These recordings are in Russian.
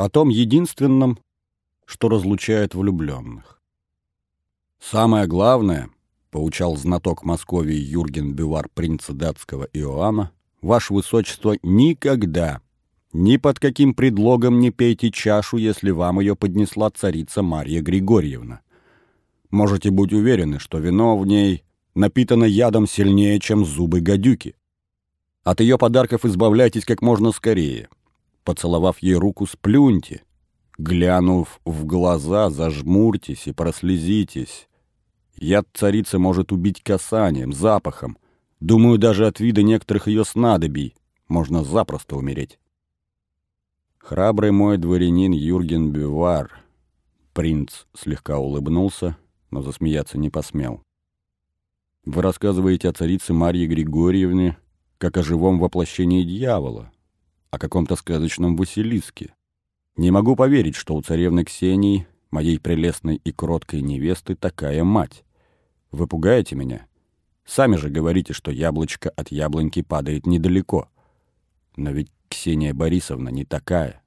о том единственном, что разлучает влюбленных. Самое главное, поучал знаток Московии Юрген Бювар принца датского Иоанна, ваше высочество никогда, ни под каким предлогом не пейте чашу, если вам ее поднесла царица Марья Григорьевна. Можете быть уверены, что вино в ней напитано ядом сильнее, чем зубы гадюки. От ее подарков избавляйтесь как можно скорее. Поцеловав ей руку, сплюньте. Глянув в глаза, зажмурьтесь и прослезитесь. Яд царицы может убить касанием, запахом. Думаю, даже от вида некоторых ее снадобий можно запросто умереть. Храбрый мой дворянин Юрген Бювар. Принц слегка улыбнулся, но засмеяться не посмел. Вы рассказываете о царице Марье Григорьевне как о живом воплощении дьявола, о каком-то сказочном Василиске. Не могу поверить, что у царевны Ксении, моей прелестной и кроткой невесты, такая мать. Вы пугаете меня? Сами же говорите, что яблочко от яблоньки падает недалеко. Но ведь Ксения Борисовна не такая.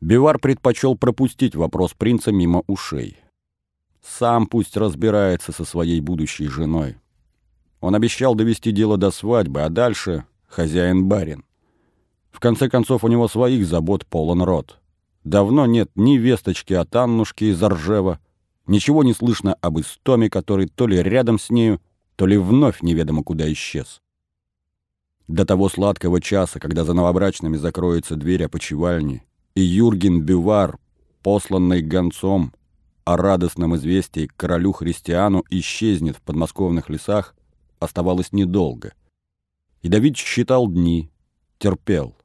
Бивар предпочел пропустить вопрос принца мимо ушей. Сам пусть разбирается со своей будущей женой. Он обещал довести дело до свадьбы, а дальше хозяин-барин. В конце концов, у него своих забот полон рот. Давно нет ни весточки от Аннушки из Ржева, ничего не слышно об Истоме, который то ли рядом с нею, то ли вновь неведомо куда исчез. До того сладкого часа, когда за новобрачными закроется дверь опочивальни, и Юрген Бювар, посланный гонцом о радостном известии к королю Христиану, исчезнет в подмосковных лесах, оставалось недолго. И Давид считал дни, терпел.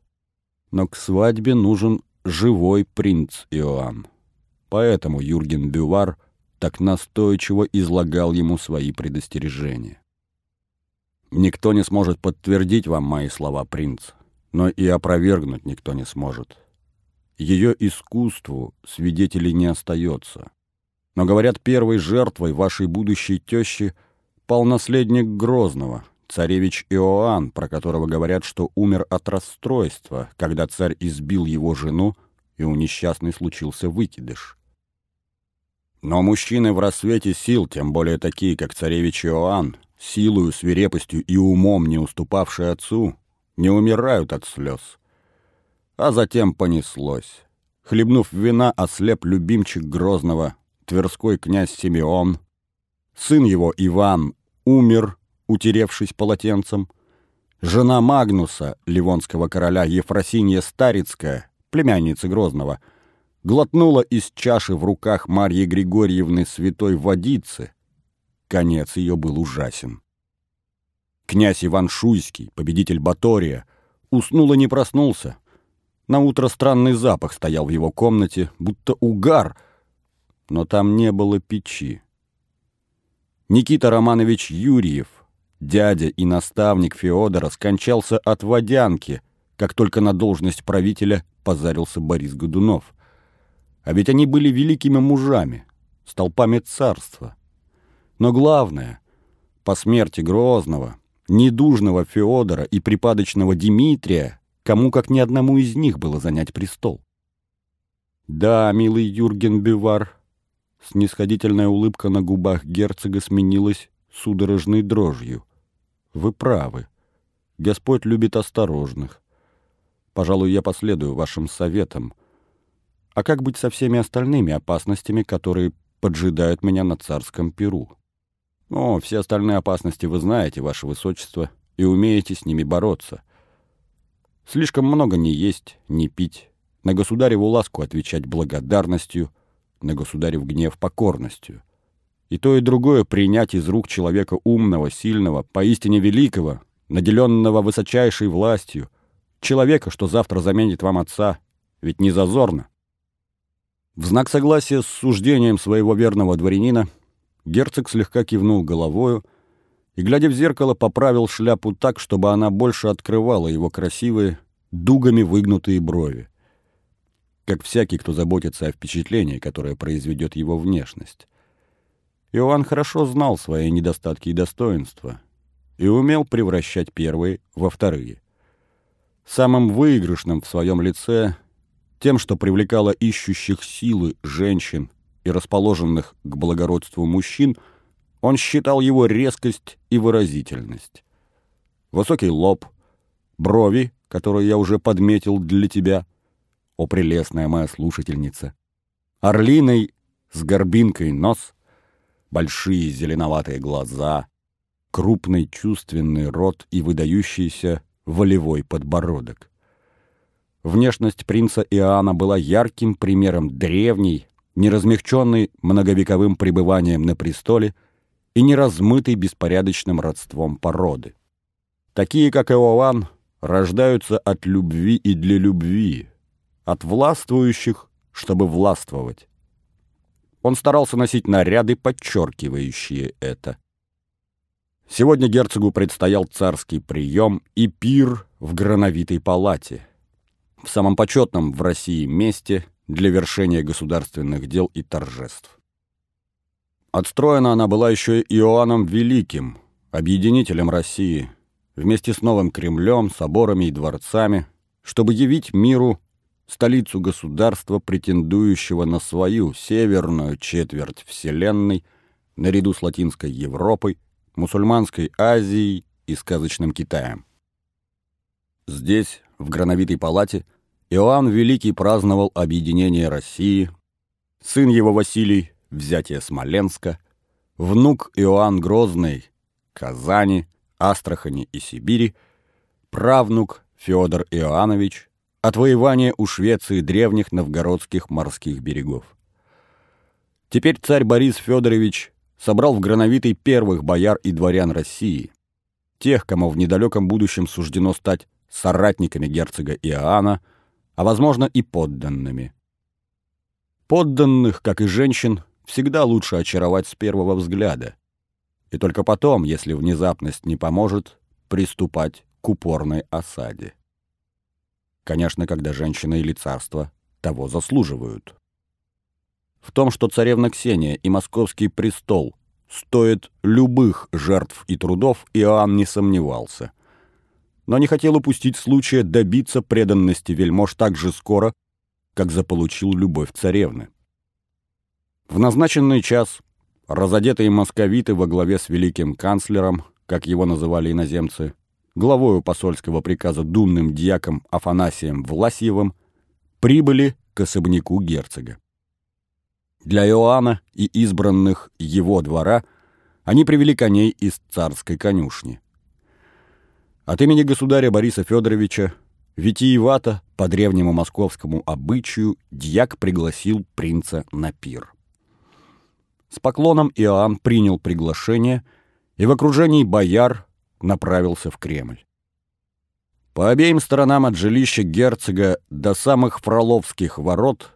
Но к свадьбе нужен живой принц Иоанн. Поэтому Юрген Бювар так настойчиво излагал ему свои предостережения. Никто не сможет подтвердить вам мои слова, принц, но и опровергнуть никто не сможет. Ее искусству свидетелей не остается. Но, говорят, первой жертвой вашей будущей тещи пал наследник Грозного, царевич Иоанн, про которого говорят, что умер от расстройства, когда царь избил его жену, и у несчастной случился выкидыш. Но мужчины в рассвете сил, тем более такие, как царевич Иоанн, силою, свирепостью и умом не уступавший отцу, не умирают от слез. А затем понеслось. Хлебнув вина, ослеп любимчик Грозного, тверской князь Симеон. Сын его, Иван, умер, утеревшись полотенцем. Жена Магнуса, ливонского короля Ефросинья Старицкая, племянница Грозного, глотнула из чаши в руках Марьи Григорьевны святой водицы, Конец ее был ужасен. Князь Иван Шуйский, победитель Батория, уснул и не проснулся. На утро странный запах стоял в его комнате, будто угар, но там не было печи. Никита Романович Юрьев, дядя и наставник Феодора, скончался от водянки, как только на должность правителя позарился Борис Годунов. А ведь они были великими мужами, столпами царства. Но главное, по смерти Грозного, недужного Феодора и припадочного Дмитрия, кому как ни одному из них было занять престол. Да, милый Юрген Бювар, снисходительная улыбка на губах герцога сменилась судорожной дрожью. Вы правы. Господь любит осторожных. Пожалуй, я последую вашим советам. А как быть со всеми остальными опасностями, которые поджидают меня на царском перу? Но все остальные опасности вы знаете, ваше высочество, и умеете с ними бороться. Слишком много не есть, не пить, на государеву ласку отвечать благодарностью, на государев гнев покорностью. И то, и другое принять из рук человека умного, сильного, поистине великого, наделенного высочайшей властью, человека, что завтра заменит вам отца, ведь не зазорно. В знак согласия с суждением своего верного дворянина Герцог слегка кивнул головою и, глядя в зеркало, поправил шляпу так, чтобы она больше открывала его красивые, дугами выгнутые брови. Как всякий, кто заботится о впечатлении, которое произведет его внешность. Иоанн хорошо знал свои недостатки и достоинства и умел превращать первые во вторые. Самым выигрышным в своем лице, тем, что привлекало ищущих силы женщин и расположенных к благородству мужчин, он считал его резкость и выразительность. Высокий лоб, брови, которые я уже подметил для тебя, о прелестная моя слушательница, орлиной с горбинкой нос, большие зеленоватые глаза, крупный чувственный рот и выдающийся волевой подбородок. Внешность принца Иоанна была ярким примером древней, неразмягченной многовековым пребыванием на престоле и не размытой беспорядочным родством породы. Такие, как Иоанн, рождаются от любви и для любви, от властвующих, чтобы властвовать. Он старался носить наряды, подчеркивающие это. Сегодня герцогу предстоял царский прием и пир в грановитой палате, в самом почетном в России месте для вершения государственных дел и торжеств. Отстроена она была еще Иоанном Великим, объединителем России, вместе с новым Кремлем, соборами и дворцами, чтобы явить миру столицу государства, претендующего на свою северную четверть Вселенной, наряду с Латинской Европой, мусульманской Азией и сказочным Китаем. Здесь, в Грановитой палате, Иоанн Великий праздновал объединение России, сын его Василий – взятие Смоленска, внук Иоанн Грозный – Казани, Астрахани и Сибири, правнук Федор Иоаннович – отвоевание у Швеции древних новгородских морских берегов. Теперь царь Борис Федорович собрал в Грановитой первых бояр и дворян России, тех, кому в недалеком будущем суждено стать соратниками герцога Иоанна, а, возможно, и подданными. Подданных, как и женщин, всегда лучше очаровать с первого взгляда, и только потом, если внезапность не поможет, приступать к упорной осаде. Конечно, когда женщина или царство того заслуживают. В том, что царевна Ксения и московский престол стоят любых жертв и трудов, Иоанн не сомневался. Но не хотел упустить случая добиться преданности вельмож так же скоро, как заполучил любовь царевны. В назначенный час разодетые московиты во главе с великим канцлером, как его называли иноземцы, главою посольского приказа думным дьяком Афанасием Власьевым, прибыли к особняку герцога. Для Иоанна и избранных его двора они привели коней из царской конюшни. От имени государя Бориса Федоровича витиевато по древнему московскому обычаю дьяк пригласил принца на пир. С поклоном Иоанн принял приглашение и в окружении бояр направился в Кремль. По обеим сторонам от жилища герцога до самых Фроловских ворот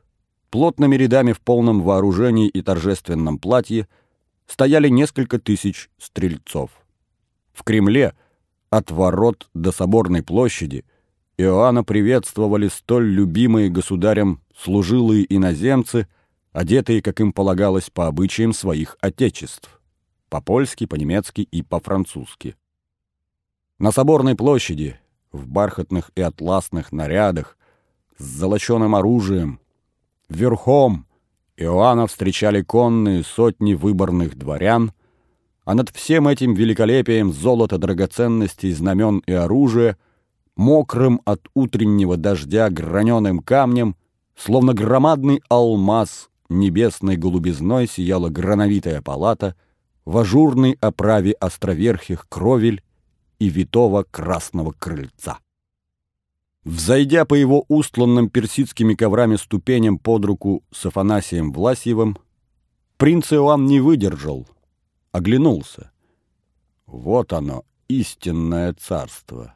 плотными рядами в полном вооружении и торжественном платье стояли несколько тысяч стрельцов. В Кремле от ворот до Соборной площади Иоанна приветствовали столь любимые государем служилые иноземцы, одетые, как им полагалось, по обычаям своих отечеств – по-польски, по-немецки и по-французски. На Соборной площади, в бархатных и атласных нарядах, с золоченым оружием, Верхом Иоанна встречали конные сотни выборных дворян, а над всем этим великолепием золота драгоценностей, знамен и оружия, мокрым от утреннего дождя граненым камнем, словно громадный алмаз небесной голубизной сияла грановитая палата в ажурной оправе островерхих кровель и витого красного крыльца. Взойдя по его устланным персидскими коврами ступеням под руку с Афанасием Власьевым, принц Иоанн не выдержал, оглянулся. Вот оно, истинное царство.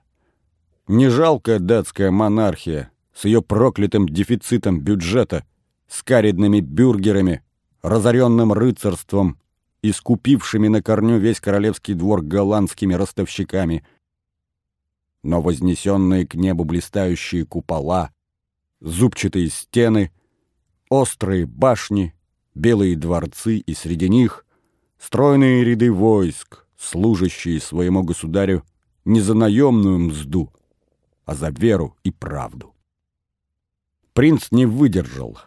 Не жалкая датская монархия с ее проклятым дефицитом бюджета, с каридными бюргерами, разоренным рыцарством и скупившими на корню весь королевский двор голландскими ростовщиками – но вознесенные к небу блистающие купола, зубчатые стены, острые башни, белые дворцы и среди них стройные ряды войск, служащие своему государю не за наемную мзду, а за веру и правду. Принц не выдержал.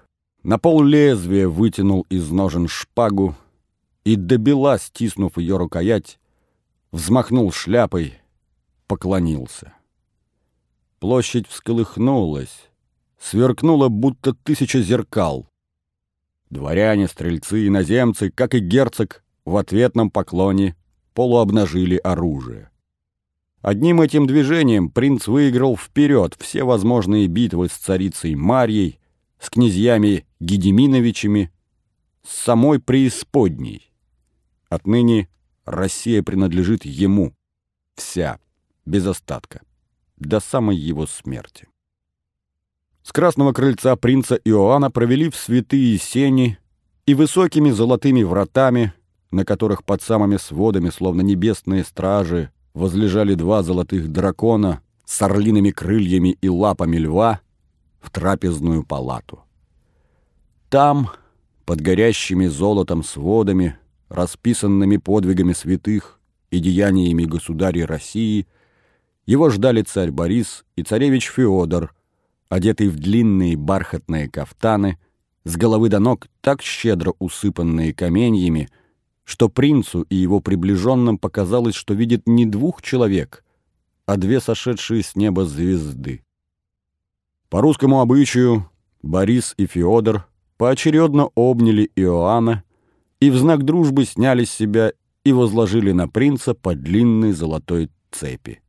На пол лезвия вытянул из ножен шпагу и добила, стиснув ее рукоять, взмахнул шляпой, поклонился. Площадь всколыхнулась, сверкнула, будто тысяча зеркал. Дворяне, стрельцы, иноземцы, как и герцог, в ответном поклоне полуобнажили оружие. Одним этим движением принц выиграл вперед все возможные битвы с царицей Марьей, с князьями Гедеминовичами, с самой преисподней. Отныне Россия принадлежит ему, вся, без остатка, до самой его смерти. С красного крыльца принца Иоанна провели в святые сени и высокими золотыми вратами, на которых под самыми сводами, словно небесные стражи, возлежали два золотых дракона с орлиными крыльями и лапами льва, в трапезную палату. Там, под горящими золотом сводами, расписанными подвигами святых и деяниями государей России, его ждали царь Борис и царевич Феодор, одетый в длинные бархатные кафтаны, с головы до ног так щедро усыпанные каменьями, что принцу и его приближенным показалось, что видит не двух человек, а две сошедшие с неба звезды. По русскому обычаю Борис и Феодор поочередно обняли Иоанна и в знак дружбы сняли с себя и возложили на принца по длинной золотой цепи.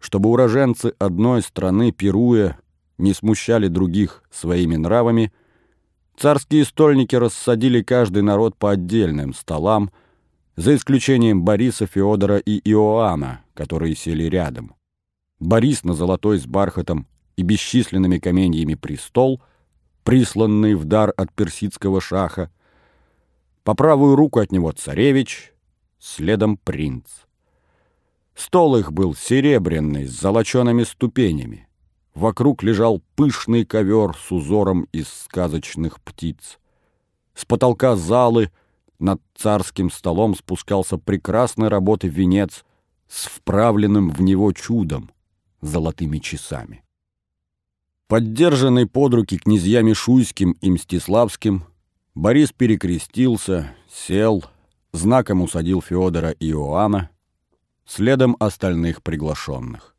Чтобы уроженцы одной страны, пируя, не смущали других своими нравами, царские стольники рассадили каждый народ по отдельным столам, за исключением Бориса, Феодора и Иоанна, которые сели рядом. Борис на золотой с бархатом и бесчисленными каменьями престол, присланный в дар от персидского шаха, по правую руку от него царевич, следом принц. Стол их был серебряный, с золочеными ступенями. Вокруг лежал пышный ковер с узором из сказочных птиц. С потолка залы над царским столом спускался прекрасной работы венец с вправленным в него чудом — золотыми часами. Поддержанный под руки князьями Шуйским и Мстиславским, Борис перекрестился, сел, знаком усадил Феодора и Иоанна, следом остальных приглашенных.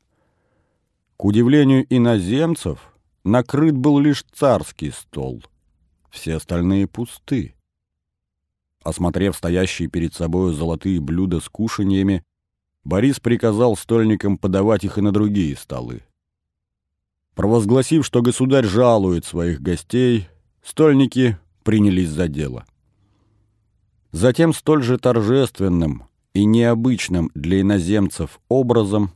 К удивлению иноземцев, накрыт был лишь царский стол. Все остальные пусты. Осмотрев стоящие перед собой золотые блюда с кушаньями, Борис приказал стольникам подавать их и на другие столы. Провозгласив, что государь жалует своих гостей, стольники принялись за дело. Затем столь же торжественным и необычным для иноземцев образом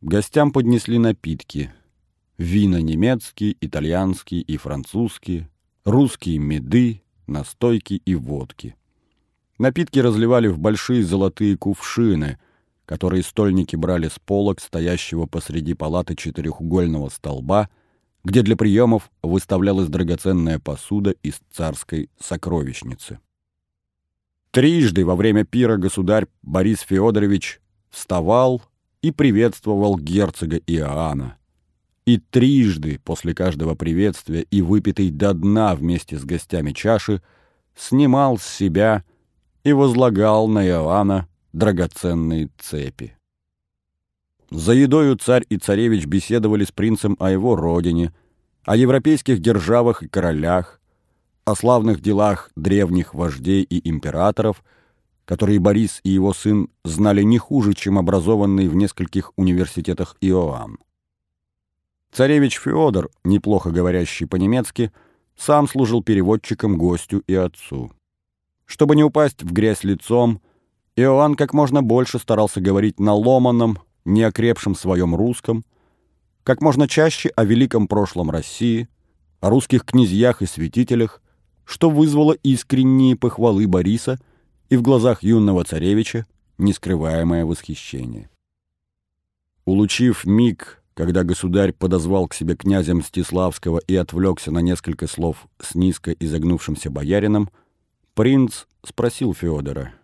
гостям поднесли напитки – вина немецкие, итальянские и французские, русские меды, настойки и водки. Напитки разливали в большие золотые кувшины – которые стольники брали с полок, стоящего посреди палаты четырехугольного столба, где для приемов выставлялась драгоценная посуда из царской сокровищницы. Трижды во время пира государь Борис Федорович вставал и приветствовал герцога Иоанна. И трижды после каждого приветствия и выпитой до дна вместе с гостями чаши снимал с себя и возлагал на Иоанна драгоценные цепи. За едою царь и царевич беседовали с принцем о его родине, о европейских державах и королях, о славных делах древних вождей и императоров, которые Борис и его сын знали не хуже, чем образованный в нескольких университетах Иоанн. Царевич Феодор, неплохо говорящий по-немецки, сам служил переводчиком гостю и отцу. Чтобы не упасть в грязь лицом, Иоанн как можно больше старался говорить на ломаном, неокрепшем своем русском, как можно чаще о великом прошлом России, о русских князьях и святителях, что вызвало искренние похвалы Бориса и в глазах юного царевича нескрываемое восхищение. Улучив миг, когда государь подозвал к себе князя Мстиславского и отвлекся на несколько слов с низко изогнувшимся боярином, принц спросил Феодора —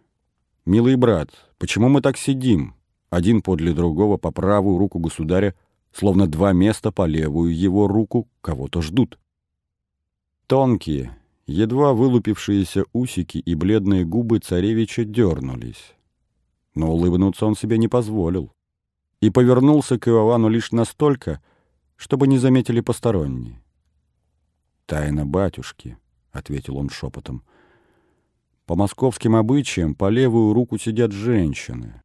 «Милый брат, почему мы так сидим, один подле другого по правую руку государя, словно два места по левую его руку кого-то ждут. Тонкие, едва вылупившиеся усики и бледные губы царевича дернулись. Но улыбнуться он себе не позволил и повернулся к Иоанну лишь настолько, чтобы не заметили посторонние. «Тайна батюшки», — ответил он шепотом. «По московским обычаям по левую руку сидят женщины.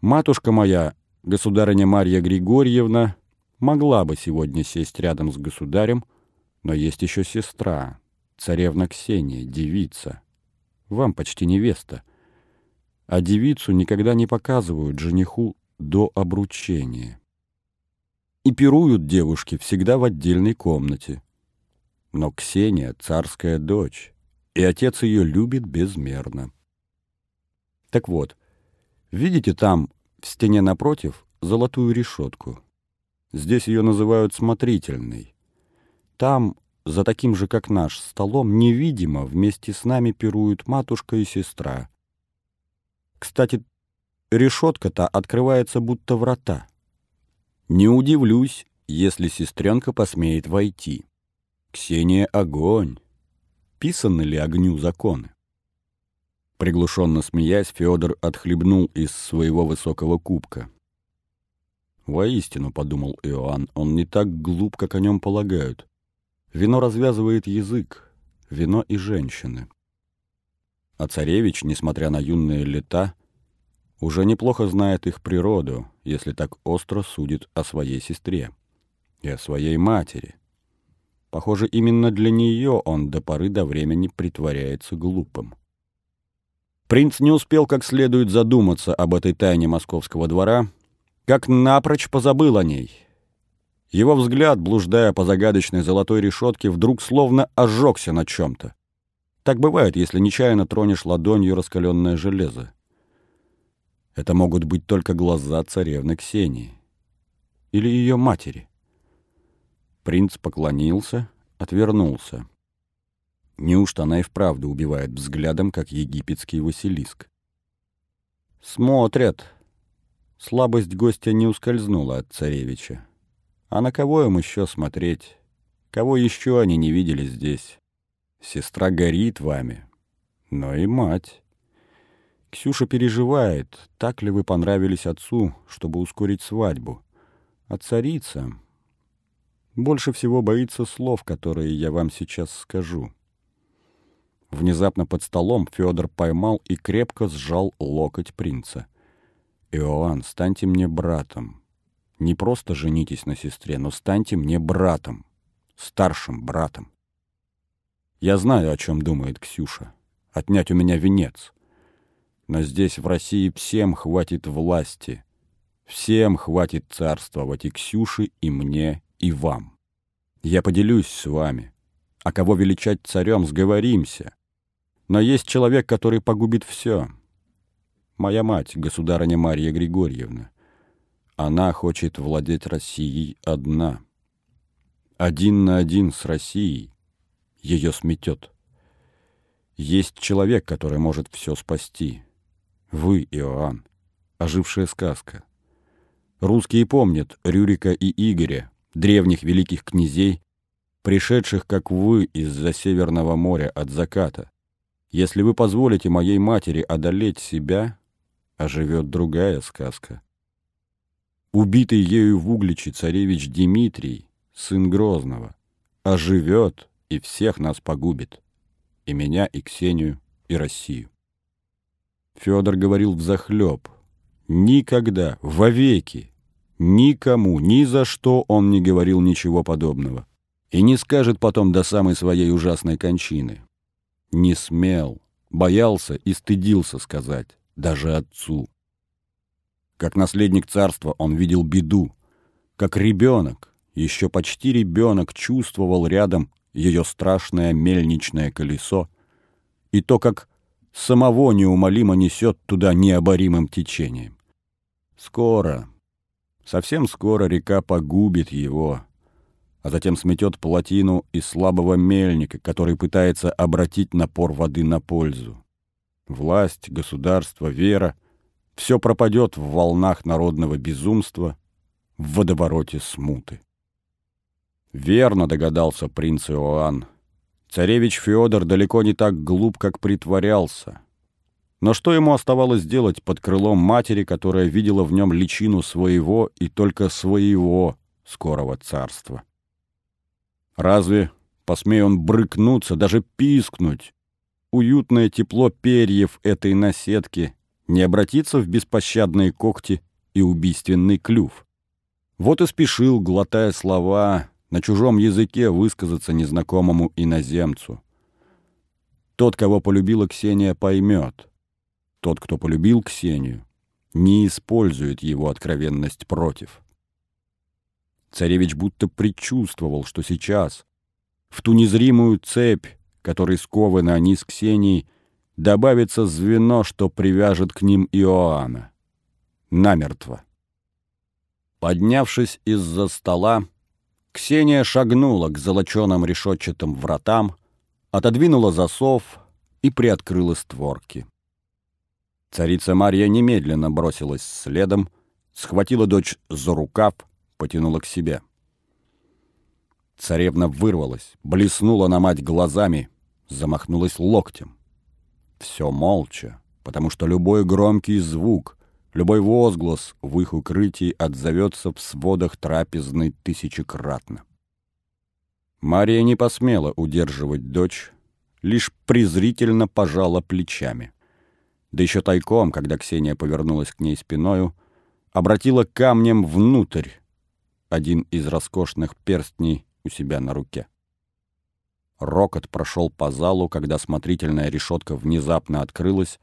Матушка моя, государыня Марья Григорьевна, могла бы сегодня сесть рядом с государем, но есть еще сестра, царевна Ксения, девица. Вам почти невеста. А девицу никогда не показывают жениху до обручения. И пируют девушки всегда в отдельной комнате. Но Ксения — царская дочь, и отец ее любит безмерно. Так вот, видите там, в стене напротив, золотую решетку? Здесь ее называют смотрительной. Там, за таким же, как наш, столом, невидимо вместе с нами пируют матушка и сестра. Кстати, решетка-то открывается будто врата. Не удивлюсь, если сестренка посмеет войти. Ксения — огонь. Писаны ли огню законы? Приглушенно смеясь, Федор отхлебнул из своего высокого кубка. «Воистину», — подумал Иоанн, — «он не так глуп, как о нем полагают. Вино развязывает язык, вино и женщины». А царевич, несмотря на юные лета, уже неплохо знает их природу, если так остро судит о своей сестре и о своей матери. Похоже, именно для нее он до поры до времени притворяется глупым. Принц не успел как следует задуматься об этой тайне московского двора, как напрочь позабыл о ней. Его взгляд, блуждая по загадочной золотой решетке, вдруг словно ожегся на чем-то. Так бывает, если нечаянно тронешь ладонью раскаленное железо. Это могут быть только глаза царевны Ксении. Или ее матери. Принц поклонился, отвернулся. Неужто она и вправду убивает взглядом, как египетский Василиск? «Смотрят!» Слабость гостя не ускользнула от царевича. А на кого им еще смотреть? Кого еще они не видели здесь? Сестра горит вами, но и мать. Ксюша переживает, так ли вы понравились отцу, чтобы ускорить свадьбу. А царица больше всего боится слов, которые я вам сейчас скажу. Внезапно под столом Федор поймал и крепко сжал локоть принца. «Иоанн, станьте мне братом. Не просто женитесь на сестре, но станьте мне братом, старшим братом. Я знаю, о чем думает Ксюша. Отнять у меня венец. Но здесь, в России, всем хватит власти. Всем хватит царствовать и Ксюше, и мне, и вам. Я поделюсь с вами. А кого величать царем, сговоримся. Но есть человек, который погубит все. Моя мать, государыня Марья Григорьевна. Она хочет владеть Россией одна. Один на один с Россией ее сметет. Есть человек, который может все спасти. Вы, Иоанн, ожившая сказка. Русские помнят Рюрика и Игоря, древних великих князей, пришедших, как вы, из-за Северного моря от заката. Если вы позволите моей матери одолеть себя, оживет другая сказка. Убитый ею в Угличе царевич Дмитрий, сын Грозного, оживет и всех нас погубит, и меня, и Ксению, и Россию. Федор говорил взахлеб. Никогда, вовеки, никому, ни за что он не говорил ничего подобного. И не скажет потом до самой своей ужасной кончины. Не смел, боялся и стыдился сказать, даже отцу. Как наследник царства он видел беду, как ребенок, еще почти ребенок, чувствовал рядом ее страшное мельничное колесо и то, как самого неумолимо несет туда необоримым течением. Скоро, совсем скоро река погубит его, а затем сметет плотину из слабого мельника, который пытается обратить напор воды на пользу. Власть, государство, вера — все пропадет в волнах народного безумства, в водовороте смуты. Верно догадался принц Иоанн. Царевич Федор далеко не так глуп, как притворялся. Но что ему оставалось делать под крылом матери, которая видела в нем личину своего и только своего скорого царства? Разве, посмея он брыкнуться, даже пискнуть, уютное тепло перьев этой наседки не обратится в беспощадные когти и убийственный клюв? Вот и спешил, глотая слова, на чужом языке высказаться незнакомому иноземцу. Тот, кого полюбила Ксения, поймет. Тот, кто полюбил Ксению, не использует его откровенность против. Царевич будто предчувствовал, что сейчас, в ту незримую цепь, которой скованы они с Ксенией, добавится звено, что привяжет к ним Иоанна. Намертво. Поднявшись из-за стола, Ксения шагнула к золоченым решетчатым вратам, отодвинула засов и приоткрыла створки. Царица Марья немедленно бросилась следом, схватила дочь за рукав, потянула к себе. Царевна вырвалась, блеснула на мать глазами, замахнулась локтем. Все молча, потому что любой громкий звук, Любой возглас в их укрытии отзовется в сводах трапезной тысячекратно. Мария не посмела удерживать дочь, лишь презрительно пожала плечами. Да еще тайком, когда Ксения повернулась к ней спиною, обратила камнем внутрь один из роскошных перстней у себя на руке. Рокот прошел по залу, когда смотрительная решетка внезапно открылась,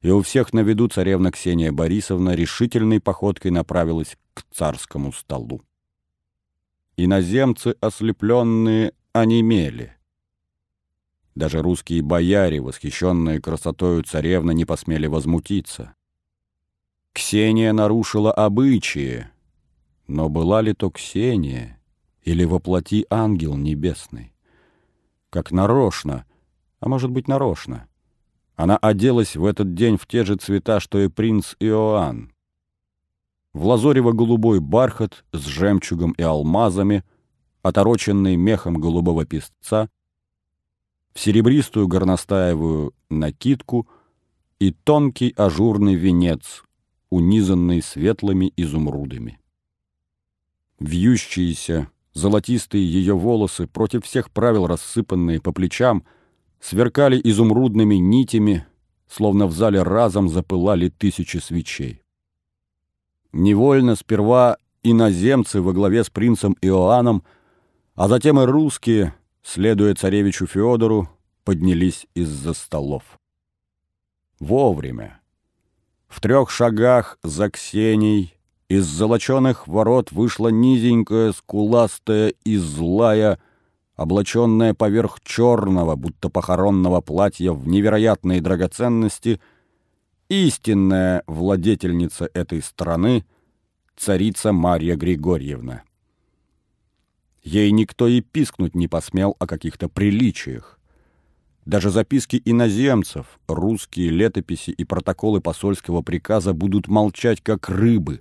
и у всех на виду царевна Ксения Борисовна решительной походкой направилась к царскому столу. Иноземцы, ослепленные, онемели. Даже русские бояре, восхищенные красотою царевны, не посмели возмутиться. Ксения нарушила обычаи, но была ли то Ксения или воплоти ангел небесный? Как нарочно, а может быть нарочно, она оделась в этот день в те же цвета, что и принц Иоанн. В лазорево-голубой бархат с жемчугом и алмазами, отороченный мехом голубого песца, в серебристую горностаевую накидку и тонкий ажурный венец, унизанный светлыми изумрудами. Вьющиеся, золотистые ее волосы, против всех правил рассыпанные по плечам — сверкали изумрудными нитями, словно в зале разом запылали тысячи свечей. Невольно сперва иноземцы во главе с принцем Иоанном, а затем и русские, следуя царевичу Феодору, поднялись из-за столов. Вовремя. В трех шагах за Ксенией из золоченых ворот вышла низенькая, скуластая и злая облаченная поверх черного, будто похоронного платья в невероятные драгоценности, истинная владетельница этой страны, царица Марья Григорьевна. Ей никто и пискнуть не посмел о каких-то приличиях. Даже записки иноземцев, русские летописи и протоколы посольского приказа будут молчать, как рыбы.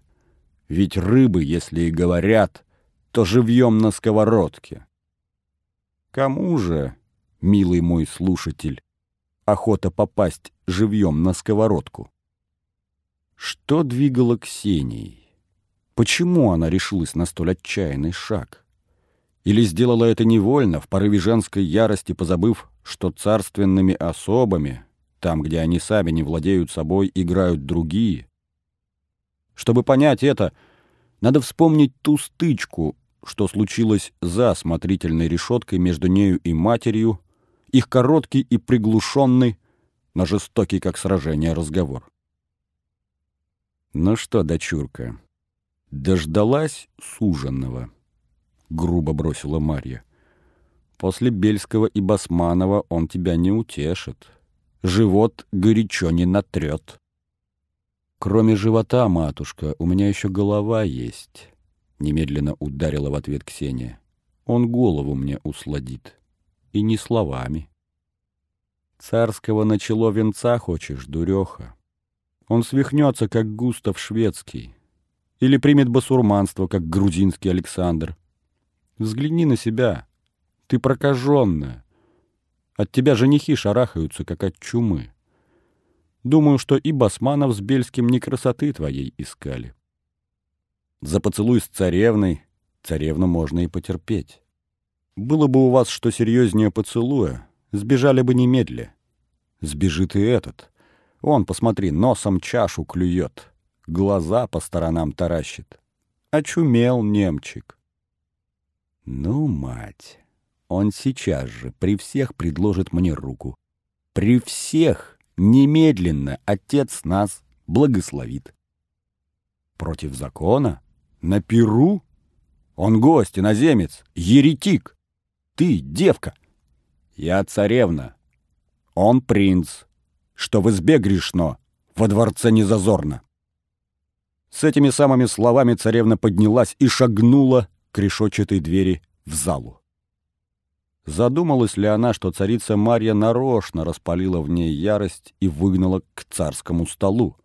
Ведь рыбы, если и говорят, то живьем на сковородке. Кому же, милый мой слушатель, охота попасть живьем на сковородку? Что двигало Ксенией? Почему она решилась на столь отчаянный шаг? Или сделала это невольно, в порыве женской ярости, позабыв, что царственными особами, там, где они сами не владеют собой, играют другие? Чтобы понять это, надо вспомнить ту стычку, что случилось за смотрительной решеткой между нею и матерью, их короткий и приглушенный, но жестокий, как сражение, разговор. «Ну что, дочурка, дождалась суженного?» — грубо бросила Марья. «После Бельского и Басманова он тебя не утешит. Живот горячо не натрет». «Кроме живота, матушка, у меня еще голова есть». — немедленно ударила в ответ Ксения. «Он голову мне усладит. И не словами». «Царского начало венца хочешь, дуреха? Он свихнется, как Густав Шведский. или примет басурманство, как грузинский Александр. Взгляни на себя. Ты прокаженная. От тебя женихи шарахаются, как от чумы. Думаю, что и Басманов с Бельским не красоты твоей искали. За поцелуй с царевной царевну можно и потерпеть. Было бы у вас что серьезнее поцелуя, сбежали бы немедля. Сбежит и этот. Он, посмотри, носом чашу клюет, глаза по сторонам таращит. Очумел немчик. Ну, мать, он сейчас же при всех предложит мне руку. При всех немедленно отец нас благословит. Против закона? На Перу? Он гость, иноземец, еретик. Ты девка. Я царевна. Он принц. Что в избе грешно, во дворце не зазорно. С этими самыми словами царевна поднялась и шагнула к решетчатой двери в залу. Задумалась ли она, что царица Марья нарочно распалила в ней ярость и выгнала к царскому столу?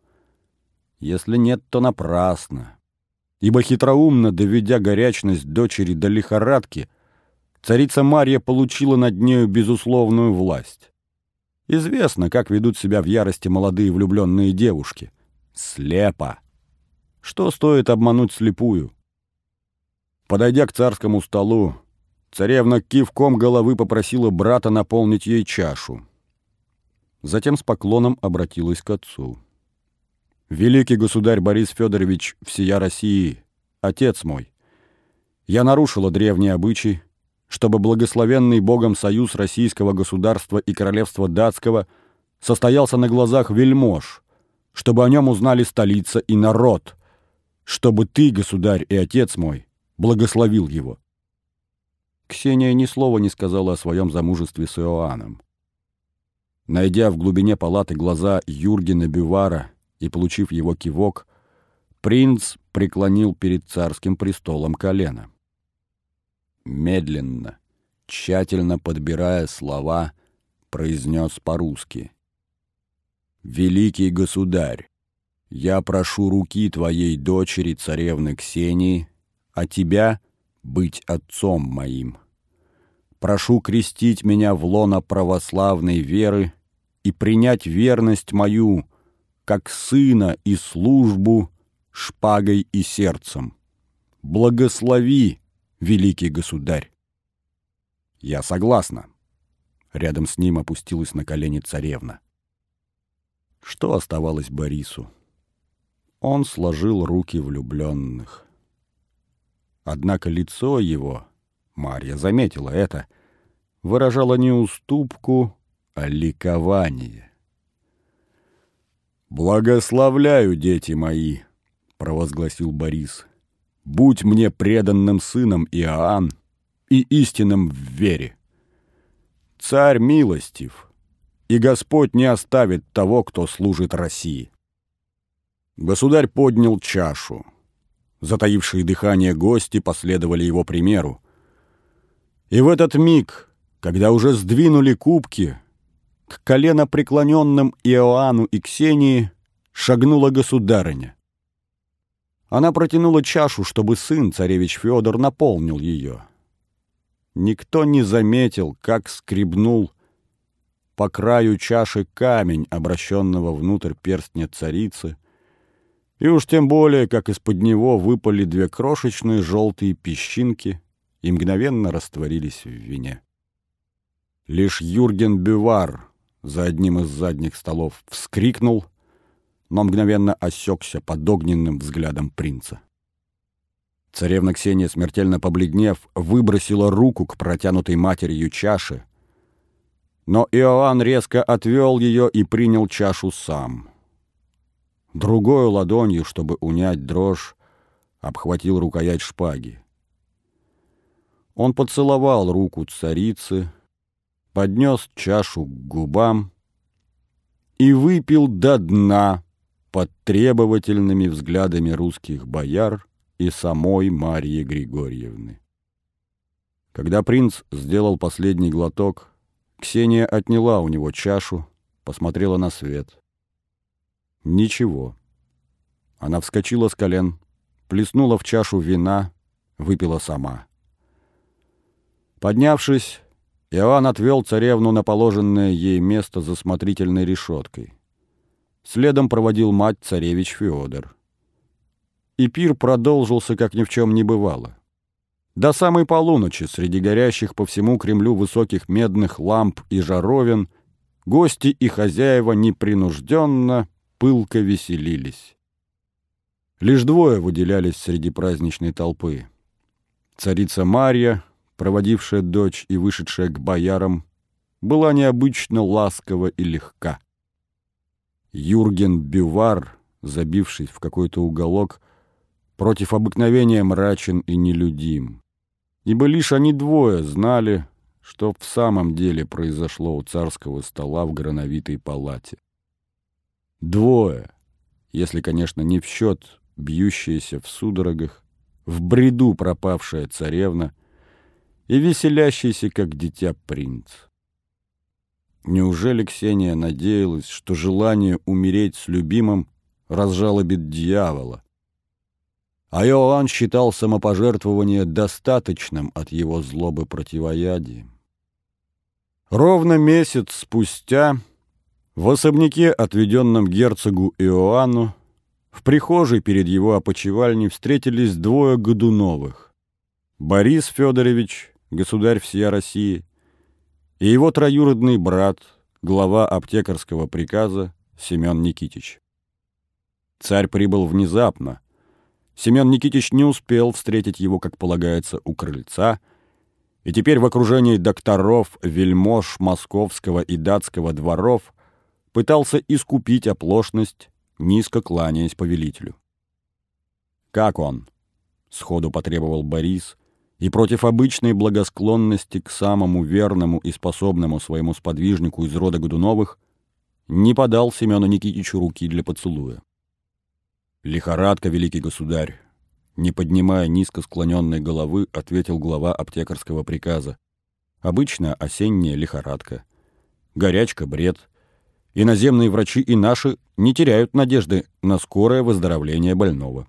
Если нет, то напрасно ибо хитроумно доведя горячность дочери до лихорадки, царица Марья получила над нею безусловную власть. Известно, как ведут себя в ярости молодые влюбленные девушки. Слепо. Что стоит обмануть слепую? Подойдя к царскому столу, царевна кивком головы попросила брата наполнить ей чашу. Затем с поклоном обратилась к отцу. Великий государь Борис Федорович всея России, отец мой, я нарушила древний обычай, чтобы благословенный Богом союз российского государства и королевства датского состоялся на глазах вельмож, чтобы о нем узнали столица и народ, чтобы ты, государь и отец мой, благословил его. Ксения ни слова не сказала о своем замужестве с Иоанном. Найдя в глубине палаты глаза Юргена Бювара и, получив его кивок, принц преклонил перед царским престолом колено. Медленно, тщательно подбирая слова, произнес по-русски. «Великий государь, я прошу руки твоей дочери, царевны Ксении, а тебя быть отцом моим. Прошу крестить меня в лоно православной веры и принять верность мою как сына и службу шпагой и сердцем. Благослови, великий государь. Я согласна. Рядом с ним опустилась на колени царевна. Что оставалось Борису? Он сложил руки влюбленных. Однако лицо его, Марья заметила это, выражало не уступку, а ликование. «Благословляю, дети мои!» — провозгласил Борис. «Будь мне преданным сыном Иоанн и истинным в вере. Царь милостив, и Господь не оставит того, кто служит России». Государь поднял чашу. Затаившие дыхание гости последовали его примеру. И в этот миг, когда уже сдвинули кубки, к колено преклоненным Иоанну и Ксении шагнула государыня. Она протянула чашу, чтобы сын, царевич Федор, наполнил ее. Никто не заметил, как скребнул по краю чаши камень, обращенного внутрь перстня царицы, и уж тем более, как из-под него выпали две крошечные желтые песчинки и мгновенно растворились в вине. Лишь Юрген Бювар за одним из задних столов вскрикнул, но мгновенно осекся под огненным взглядом принца. Царевна Ксения, смертельно побледнев, выбросила руку к протянутой матерью чаше, но Иоанн резко отвел ее и принял чашу сам. Другой ладонью, чтобы унять дрожь, обхватил рукоять шпаги. Он поцеловал руку царицы, поднес чашу к губам и выпил до дна под требовательными взглядами русских бояр и самой Марьи Григорьевны. Когда принц сделал последний глоток, Ксения отняла у него чашу, посмотрела на свет. Ничего. Она вскочила с колен, плеснула в чашу вина, выпила сама. Поднявшись, Иоанн отвел царевну на положенное ей место за смотрительной решеткой. Следом проводил мать царевич Феодор. И пир продолжился, как ни в чем не бывало. До самой полуночи среди горящих по всему Кремлю высоких медных ламп и жаровин гости и хозяева непринужденно, пылко веселились. Лишь двое выделялись среди праздничной толпы. Царица Марья, проводившая дочь и вышедшая к боярам, была необычно ласкова и легка. Юрген Бювар, забившись в какой-то уголок, против обыкновения мрачен и нелюдим ибо лишь они двое знали, что в самом деле произошло у царского стола в грановитой палате. Двое, если, конечно, не в счет бьющаяся в судорогах, в бреду пропавшая царевна и веселящийся, как дитя, принц. Неужели Ксения надеялась, что желание умереть с любимым разжалобит дьявола, а Иоанн считал самопожертвование достаточным от его злобы противоядием. Ровно месяц спустя в особняке, отведенном герцогу Иоанну, в прихожей перед его опочивальней встретились двое Годуновых. Борис Федорович, государь всея России, и его троюродный брат, глава аптекарского приказа Семен Никитич. Царь прибыл внезапно, Семен Никитич не успел встретить его, как полагается, у крыльца, и теперь в окружении докторов, вельмож московского и датского дворов пытался искупить оплошность, низко кланяясь повелителю. «Как он?» — сходу потребовал Борис, и против обычной благосклонности к самому верному и способному своему сподвижнику из рода Годуновых не подал Семену Никитичу руки для поцелуя. «Лихорадка, великий государь!» Не поднимая низко склоненной головы, ответил глава аптекарского приказа. «Обычная осенняя лихорадка. Горячка, бред. Иноземные врачи и наши не теряют надежды на скорое выздоровление больного».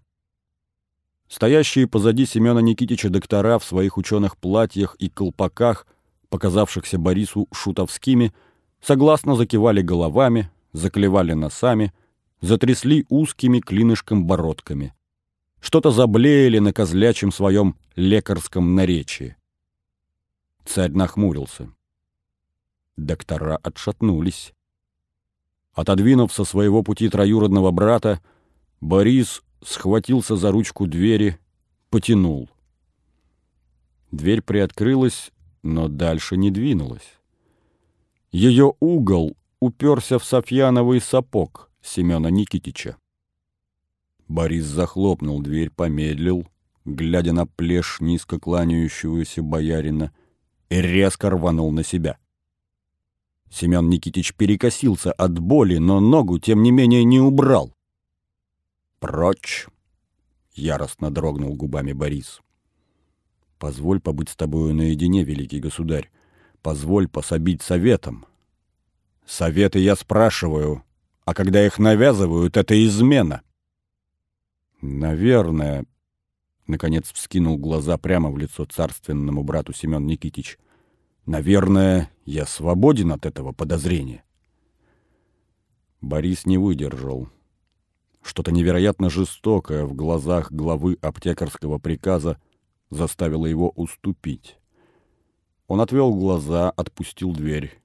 Стоящие позади Семена Никитича доктора в своих ученых платьях и колпаках, показавшихся Борису шутовскими, согласно закивали головами, заклевали носами — затрясли узкими клинышком бородками. Что-то заблеяли на козлячем своем лекарском наречии. Царь нахмурился. Доктора отшатнулись. Отодвинув со своего пути троюродного брата, Борис схватился за ручку двери, потянул. Дверь приоткрылась, но дальше не двинулась. Ее угол уперся в Софьяновый сапог — Семена Никитича. Борис захлопнул дверь, помедлил, глядя на плешь низко кланяющегося боярина, и резко рванул на себя. Семен Никитич перекосился от боли, но ногу, тем не менее, не убрал. «Прочь!» — яростно дрогнул губами Борис. «Позволь побыть с тобою наедине, великий государь. Позволь пособить советом». «Советы я спрашиваю», а когда их навязывают, это измена. Наверное, наконец вскинул глаза прямо в лицо царственному брату Семен Никитич. Наверное, я свободен от этого подозрения. Борис не выдержал. Что-то невероятно жестокое в глазах главы аптекарского приказа заставило его уступить. Он отвел глаза, отпустил дверь.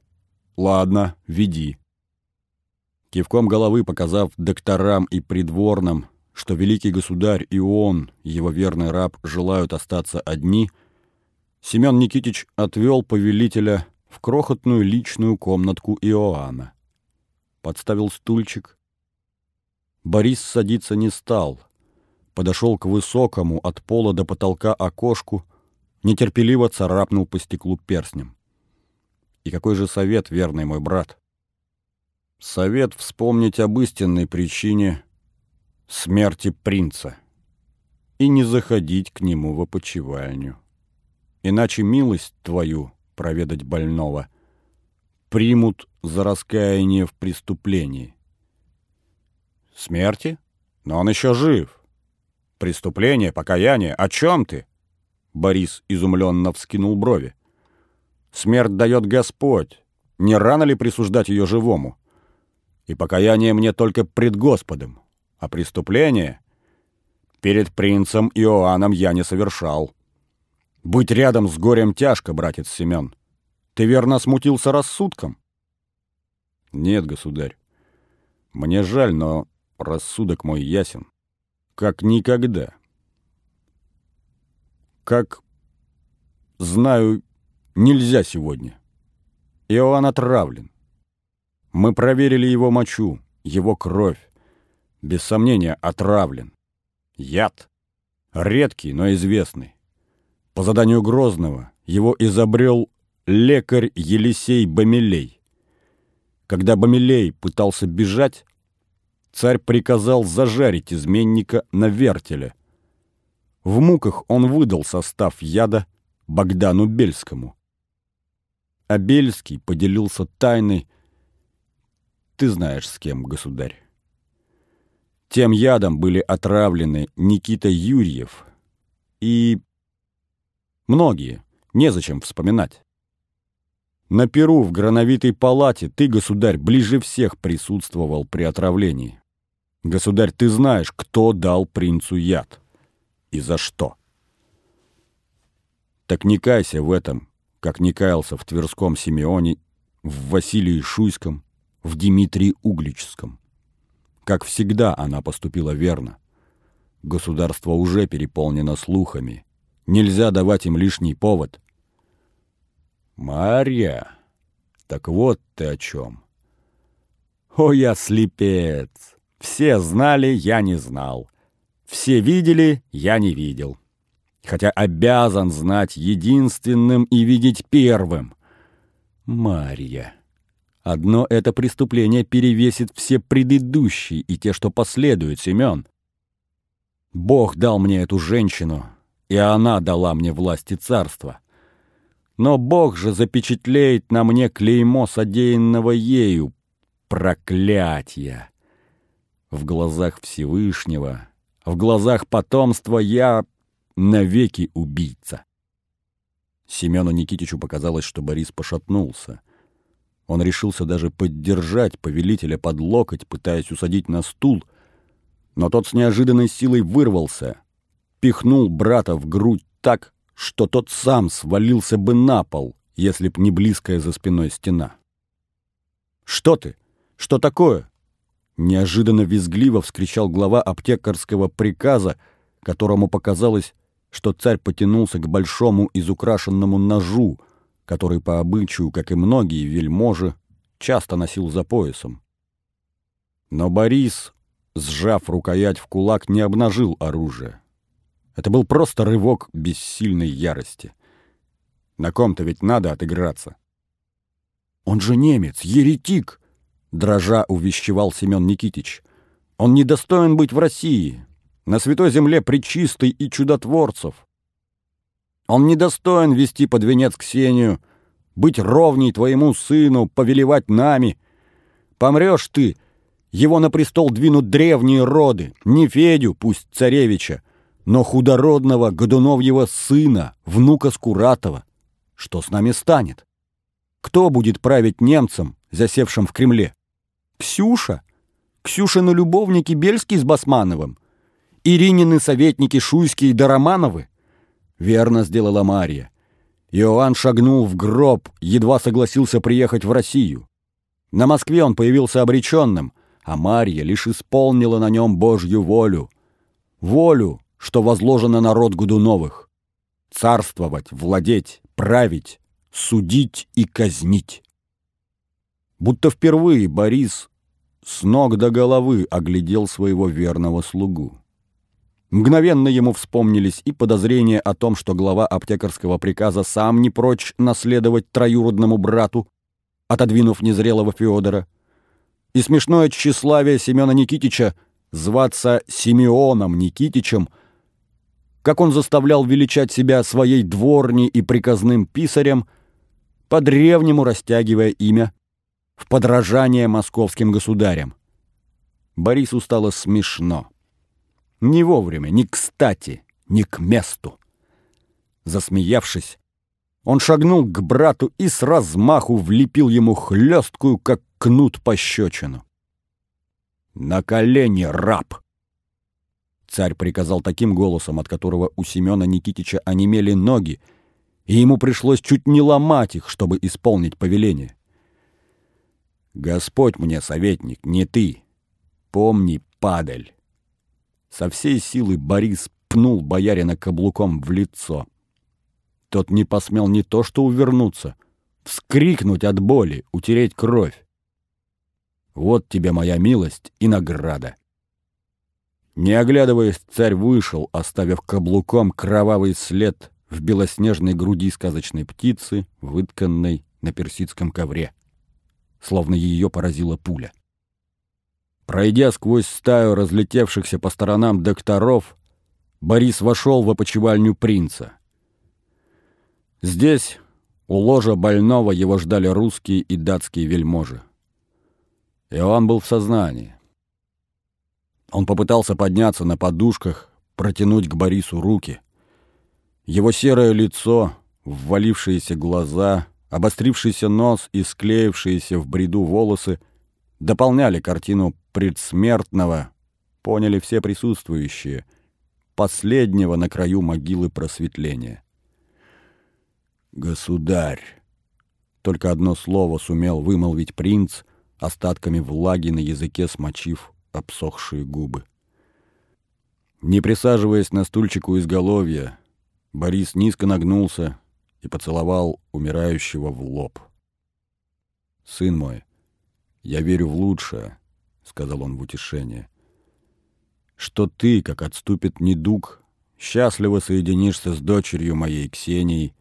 «Ладно, веди». Кивком головы показав докторам и придворным, что великий государь и он, его верный раб, желают остаться одни, Семен Никитич отвел повелителя в крохотную личную комнатку Иоанна. Подставил стульчик. Борис садиться не стал. Подошел к высокому от пола до потолка окошку, нетерпеливо царапнул по стеклу перстнем. И какой же совет, верный мой брат? Совет вспомнить об истинной причине смерти принца и не заходить к нему в опочивальню. Иначе милость твою проведать больного примут за раскаяние в преступлении. Смерти? Но он еще жив. Преступление, покаяние, о чем ты? Борис изумленно вскинул брови. Смерть дает Господь. Не рано ли присуждать ее живому? И покаяние мне только пред Господом. А преступление перед принцем Иоанном я не совершал. Быть рядом с горем тяжко, братец Семен. Ты верно смутился рассудком? Нет, государь. Мне жаль, но рассудок мой ясен. Как никогда. Как, знаю, нельзя сегодня. Иоанн отравлен. Мы проверили его мочу, его кровь. Без сомнения, отравлен. Яд. Редкий, но известный. По заданию Грозного его изобрел лекарь Елисей Бамилей. Когда Бамилей пытался бежать, царь приказал зажарить изменника на вертеле. В муках он выдал состав яда Богдану Бельскому. А Бельский поделился тайной, ты знаешь с кем, государь. Тем ядом были отравлены Никита Юрьев и Многие. Незачем вспоминать. На Перу в грановитой палате ты, государь, ближе всех присутствовал при отравлении. Государь, ты знаешь, кто дал принцу яд. И за что. Так не кайся в этом, как не каялся в Тверском Симеоне, в Василии Шуйском, в Дмитрии Угличском. Как всегда она поступила верно. Государство уже переполнено слухами, Нельзя давать им лишний повод. Марья, так вот ты о чем. О, я слепец! Все знали, я не знал. Все видели, я не видел. Хотя обязан знать единственным и видеть первым. Марья. Одно это преступление перевесит все предыдущие и те, что последуют, Семен. Бог дал мне эту женщину, и она дала мне власть и царство. Но Бог же запечатлеет на мне клеймо содеянного ею. Проклятье! В глазах Всевышнего, в глазах потомства я навеки убийца. Семену Никитичу показалось, что Борис пошатнулся. Он решился даже поддержать повелителя под локоть, пытаясь усадить на стул, но тот с неожиданной силой вырвался — пихнул брата в грудь так, что тот сам свалился бы на пол, если б не близкая за спиной стена. «Что ты? Что такое?» Неожиданно визгливо вскричал глава аптекарского приказа, которому показалось, что царь потянулся к большому изукрашенному ножу, который по обычаю, как и многие вельможи, часто носил за поясом. Но Борис, сжав рукоять в кулак, не обнажил оружие. Это был просто рывок бессильной ярости. На ком-то ведь надо отыграться. «Он же немец, еретик!» — дрожа увещевал Семен Никитич. «Он недостоин быть в России, на святой земле причистой и чудотворцев. Он недостоин вести под венец Ксению, быть ровней твоему сыну, повелевать нами. Помрешь ты, его на престол двинут древние роды, не Федю, пусть царевича, но худородного Годуновьего сына, внука Скуратова. Что с нами станет? Кто будет править немцам, засевшим в Кремле? Ксюша? Ксюшины любовники Бельский с Басмановым? Иринины советники Шуйские да Романовы? Верно сделала Мария. Иоанн шагнул в гроб, едва согласился приехать в Россию. На Москве он появился обреченным, а Марья лишь исполнила на нем Божью волю. Волю, что возложено на род Годуновых. Царствовать, владеть, править, судить и казнить. Будто впервые Борис с ног до головы оглядел своего верного слугу. Мгновенно ему вспомнились и подозрения о том, что глава аптекарского приказа сам не прочь наследовать троюродному брату, отодвинув незрелого Федора, и смешное тщеславие Семена Никитича зваться Симеоном Никитичем – как он заставлял величать себя своей дворней и приказным писарем, по-древнему растягивая имя в подражание московским государям. Борису стало смешно. Не вовремя, не кстати, не к месту. Засмеявшись, он шагнул к брату и с размаху влепил ему хлесткую, как кнут пощечину. «На колени, раб!» Царь приказал таким голосом, от которого у Семена Никитича онемели ноги, и ему пришлось чуть не ломать их, чтобы исполнить повеление. «Господь мне советник, не ты. Помни, падаль!» Со всей силы Борис пнул боярина каблуком в лицо. Тот не посмел не то что увернуться, вскрикнуть от боли, утереть кровь. Вот тебе моя милость и награда. Не оглядываясь, царь вышел, оставив каблуком кровавый след в белоснежной груди сказочной птицы, вытканной на персидском ковре. Словно ее поразила пуля. Пройдя сквозь стаю разлетевшихся по сторонам докторов, Борис вошел в опочивальню принца. Здесь, у ложа больного, его ждали русские и датские вельможи. Иоанн был в сознании. Он попытался подняться на подушках, протянуть к Борису руки. Его серое лицо, ввалившиеся глаза, обострившийся нос и склеившиеся в бреду волосы дополняли картину предсмертного, поняли все присутствующие, последнего на краю могилы просветления. «Государь!» Только одно слово сумел вымолвить принц, остатками влаги на языке смочив обсохшие губы. Не присаживаясь на стульчик у изголовья, Борис низко нагнулся и поцеловал умирающего в лоб. «Сын мой, я верю в лучшее», — сказал он в утешение, «что ты, как отступит недуг, счастливо соединишься с дочерью моей Ксенией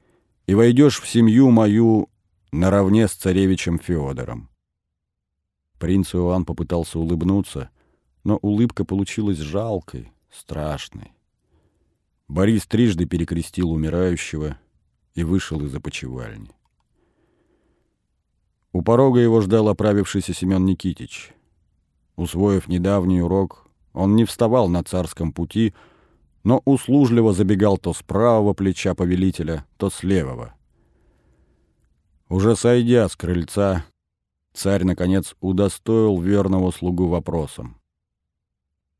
и войдешь в семью мою наравне с царевичем Феодором». Принц Иоанн попытался улыбнуться, но улыбка получилась жалкой, страшной. Борис трижды перекрестил умирающего и вышел из опочивальни. У порога его ждал оправившийся Семен Никитич. Усвоив недавний урок, он не вставал на царском пути, но услужливо забегал то с правого плеча повелителя, то с левого. Уже сойдя с крыльца, царь, наконец, удостоил верного слугу вопросом.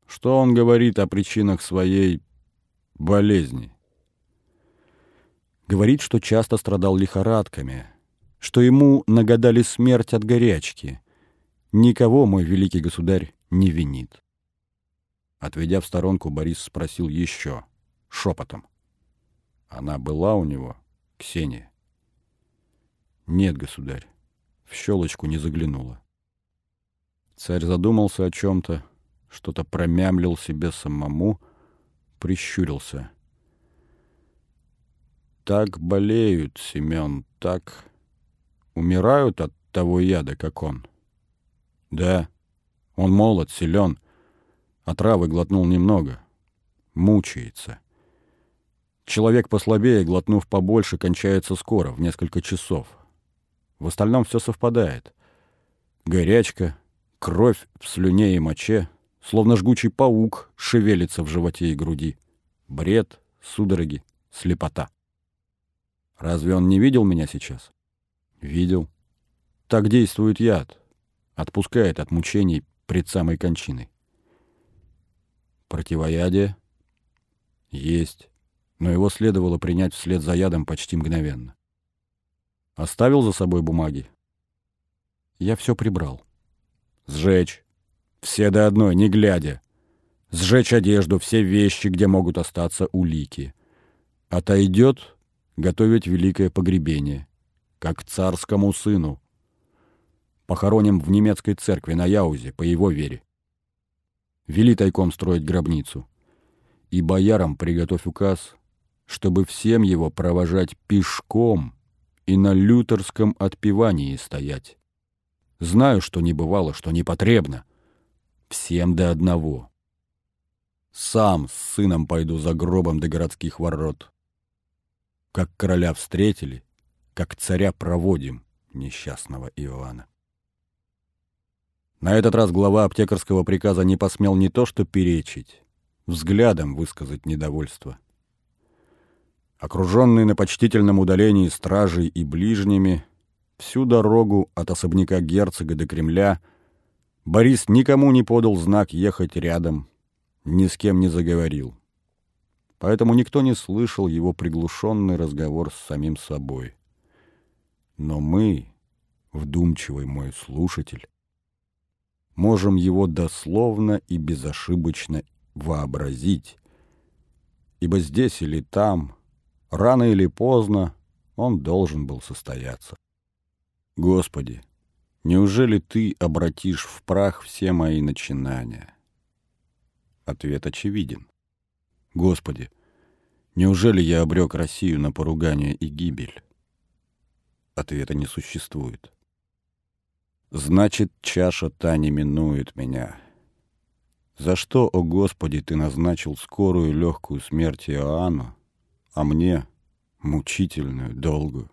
Что он говорит о причинах своей болезни? Говорит, что часто страдал лихорадками, что ему нагадали смерть от горячки. Никого мой великий государь не винит. Отведя в сторонку, Борис спросил еще, шепотом. Она была у него, Ксения? Нет, государь, в щелочку не заглянула. Царь задумался о чем-то, что-то промямлил себе самому, прищурился. Так болеют, Семен, так умирают от того яда, как он. Да, он молод, силен, а травы глотнул немного. Мучается. Человек послабее, глотнув побольше, кончается скоро, в несколько часов. В остальном все совпадает. Горячка, кровь в слюне и моче, словно жгучий паук шевелится в животе и груди. Бред, судороги, слепота. Разве он не видел меня сейчас? Видел. Так действует яд. Отпускает от мучений пред самой кончиной. Противоядие? Есть. Но его следовало принять вслед за ядом почти мгновенно. Оставил за собой бумаги? Я все прибрал. Сжечь. Все до одной, не глядя. Сжечь одежду, все вещи, где могут остаться улики. Отойдет готовить великое погребение, как царскому сыну. Похороним в немецкой церкви на Яузе, по его вере. Вели тайком строить гробницу. И боярам приготовь указ, чтобы всем его провожать пешком и на лютерском отпевании стоять. Знаю, что не бывало, что не потребно. Всем до одного. Сам с сыном пойду за гробом до городских ворот. Как короля встретили, как царя проводим несчастного Иоанна. На этот раз глава аптекарского приказа не посмел не то что перечить, взглядом высказать недовольство. Окруженный на почтительном удалении стражей и ближними, всю дорогу от особняка герцога до Кремля Борис никому не подал знак ехать рядом, ни с кем не заговорил. Поэтому никто не слышал его приглушенный разговор с самим собой. Но мы, вдумчивый мой слушатель, можем его дословно и безошибочно вообразить, ибо здесь или там, рано или поздно, он должен был состояться. Господи, неужели Ты обратишь в прах все мои начинания? Ответ очевиден. Господи, неужели я обрек Россию на поругание и гибель? Ответа не существует. Значит, чаша та не минует меня. За что, о Господи, Ты назначил скорую легкую смерть Иоанну, а мне мучительную, долгую?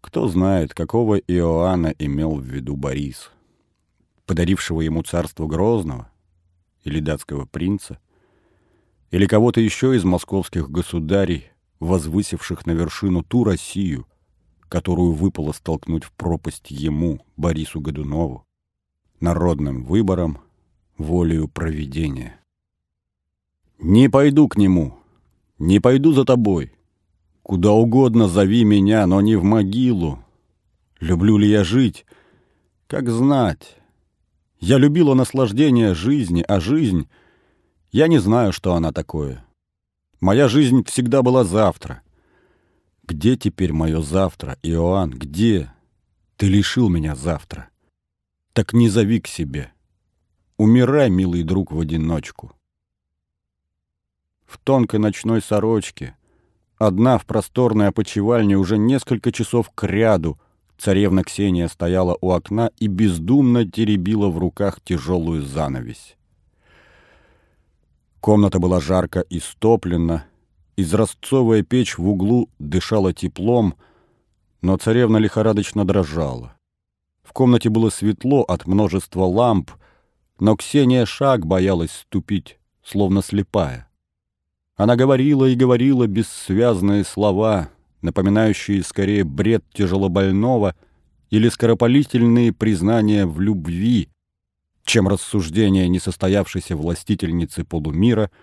Кто знает, какого Иоанна имел в виду Борис, подарившего ему царство Грозного или датского принца, или кого-то еще из московских государей, возвысивших на вершину ту Россию, которую выпало столкнуть в пропасть ему, Борису Годунову, народным выбором, волею провидения. «Не пойду к нему, не пойду за тобой. Куда угодно зови меня, но не в могилу. Люблю ли я жить? Как знать. Я любила наслаждение жизни, а жизнь... Я не знаю, что она такое. Моя жизнь всегда была завтра. Где теперь мое завтра, Иоанн, где? Ты лишил меня завтра. Так не зови к себе. Умирай, милый друг, в одиночку. В тонкой ночной сорочке, одна в просторной опочивальне уже несколько часов кряду, царевна Ксения стояла у окна и бездумно теребила в руках тяжелую занавесь. Комната была жарко истоплена, Изразцовая печь в углу дышала теплом, но царевна лихорадочно дрожала. В комнате было светло от множества ламп, но Ксения шаг боялась ступить, словно слепая. Она говорила и говорила бессвязные слова, напоминающие скорее бред тяжелобольного или скоропалительные признания в любви, чем рассуждения несостоявшейся властительницы полумира —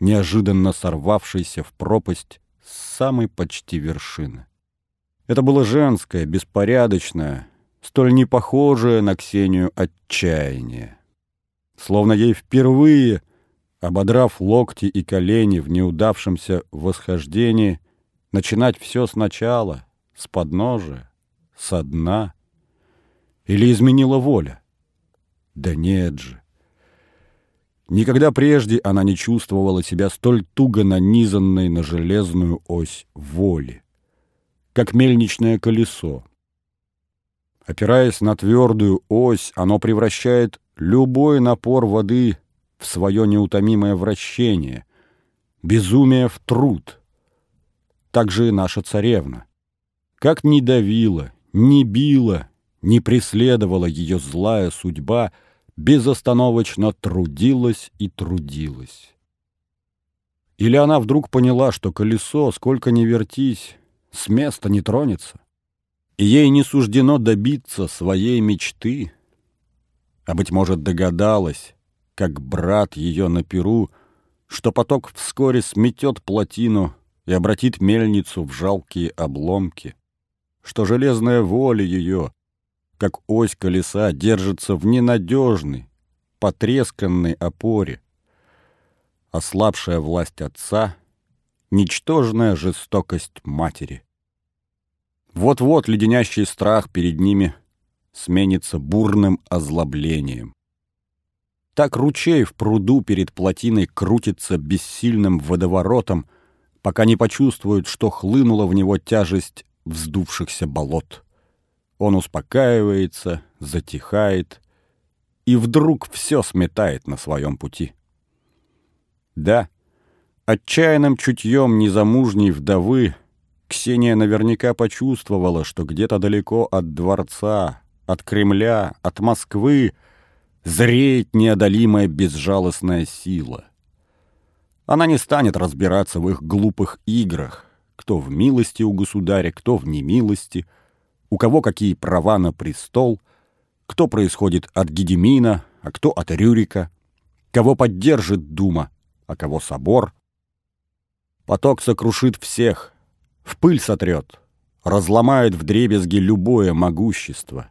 неожиданно сорвавшийся в пропасть с самой почти вершины. Это было женское, беспорядочное, столь непохожее на Ксению отчаяние. Словно ей впервые, ободрав локти и колени в неудавшемся восхождении, начинать все сначала, с подножия, со дна. Или изменила воля? Да нет же. Никогда прежде она не чувствовала себя столь туго нанизанной на железную ось воли, как мельничное колесо. Опираясь на твердую ось, оно превращает любой напор воды в свое неутомимое вращение, безумие в труд. Так же и наша царевна. Как ни давила, ни била, ни преследовала ее злая судьба — безостановочно трудилась и трудилась. Или она вдруг поняла, что колесо, сколько ни вертись, с места не тронется, и ей не суждено добиться своей мечты, а, быть может, догадалась, как брат ее на Перу, что поток вскоре сметет плотину и обратит мельницу в жалкие обломки, что железная воля ее, как ось колеса держится в ненадежной, потресканной опоре. Ослабшая власть отца, ничтожная жестокость матери. Вот-вот леденящий страх перед ними сменится бурным озлоблением. Так ручей в пруду перед плотиной крутится бессильным водоворотом, пока не почувствует, что хлынула в него тяжесть вздувшихся болот. Он успокаивается, затихает и вдруг все сметает на своем пути. Да, отчаянным чутьем незамужней вдовы Ксения наверняка почувствовала, что где-то далеко от дворца, от Кремля, от Москвы зреет неодолимая безжалостная сила. Она не станет разбираться в их глупых играх, кто в милости у государя, кто в немилости, у кого какие права на престол, кто происходит от Гедемина, а кто от Рюрика, кого поддержит Дума, а кого собор. Поток сокрушит всех, в пыль сотрет, разломает вдребезги любое могущество.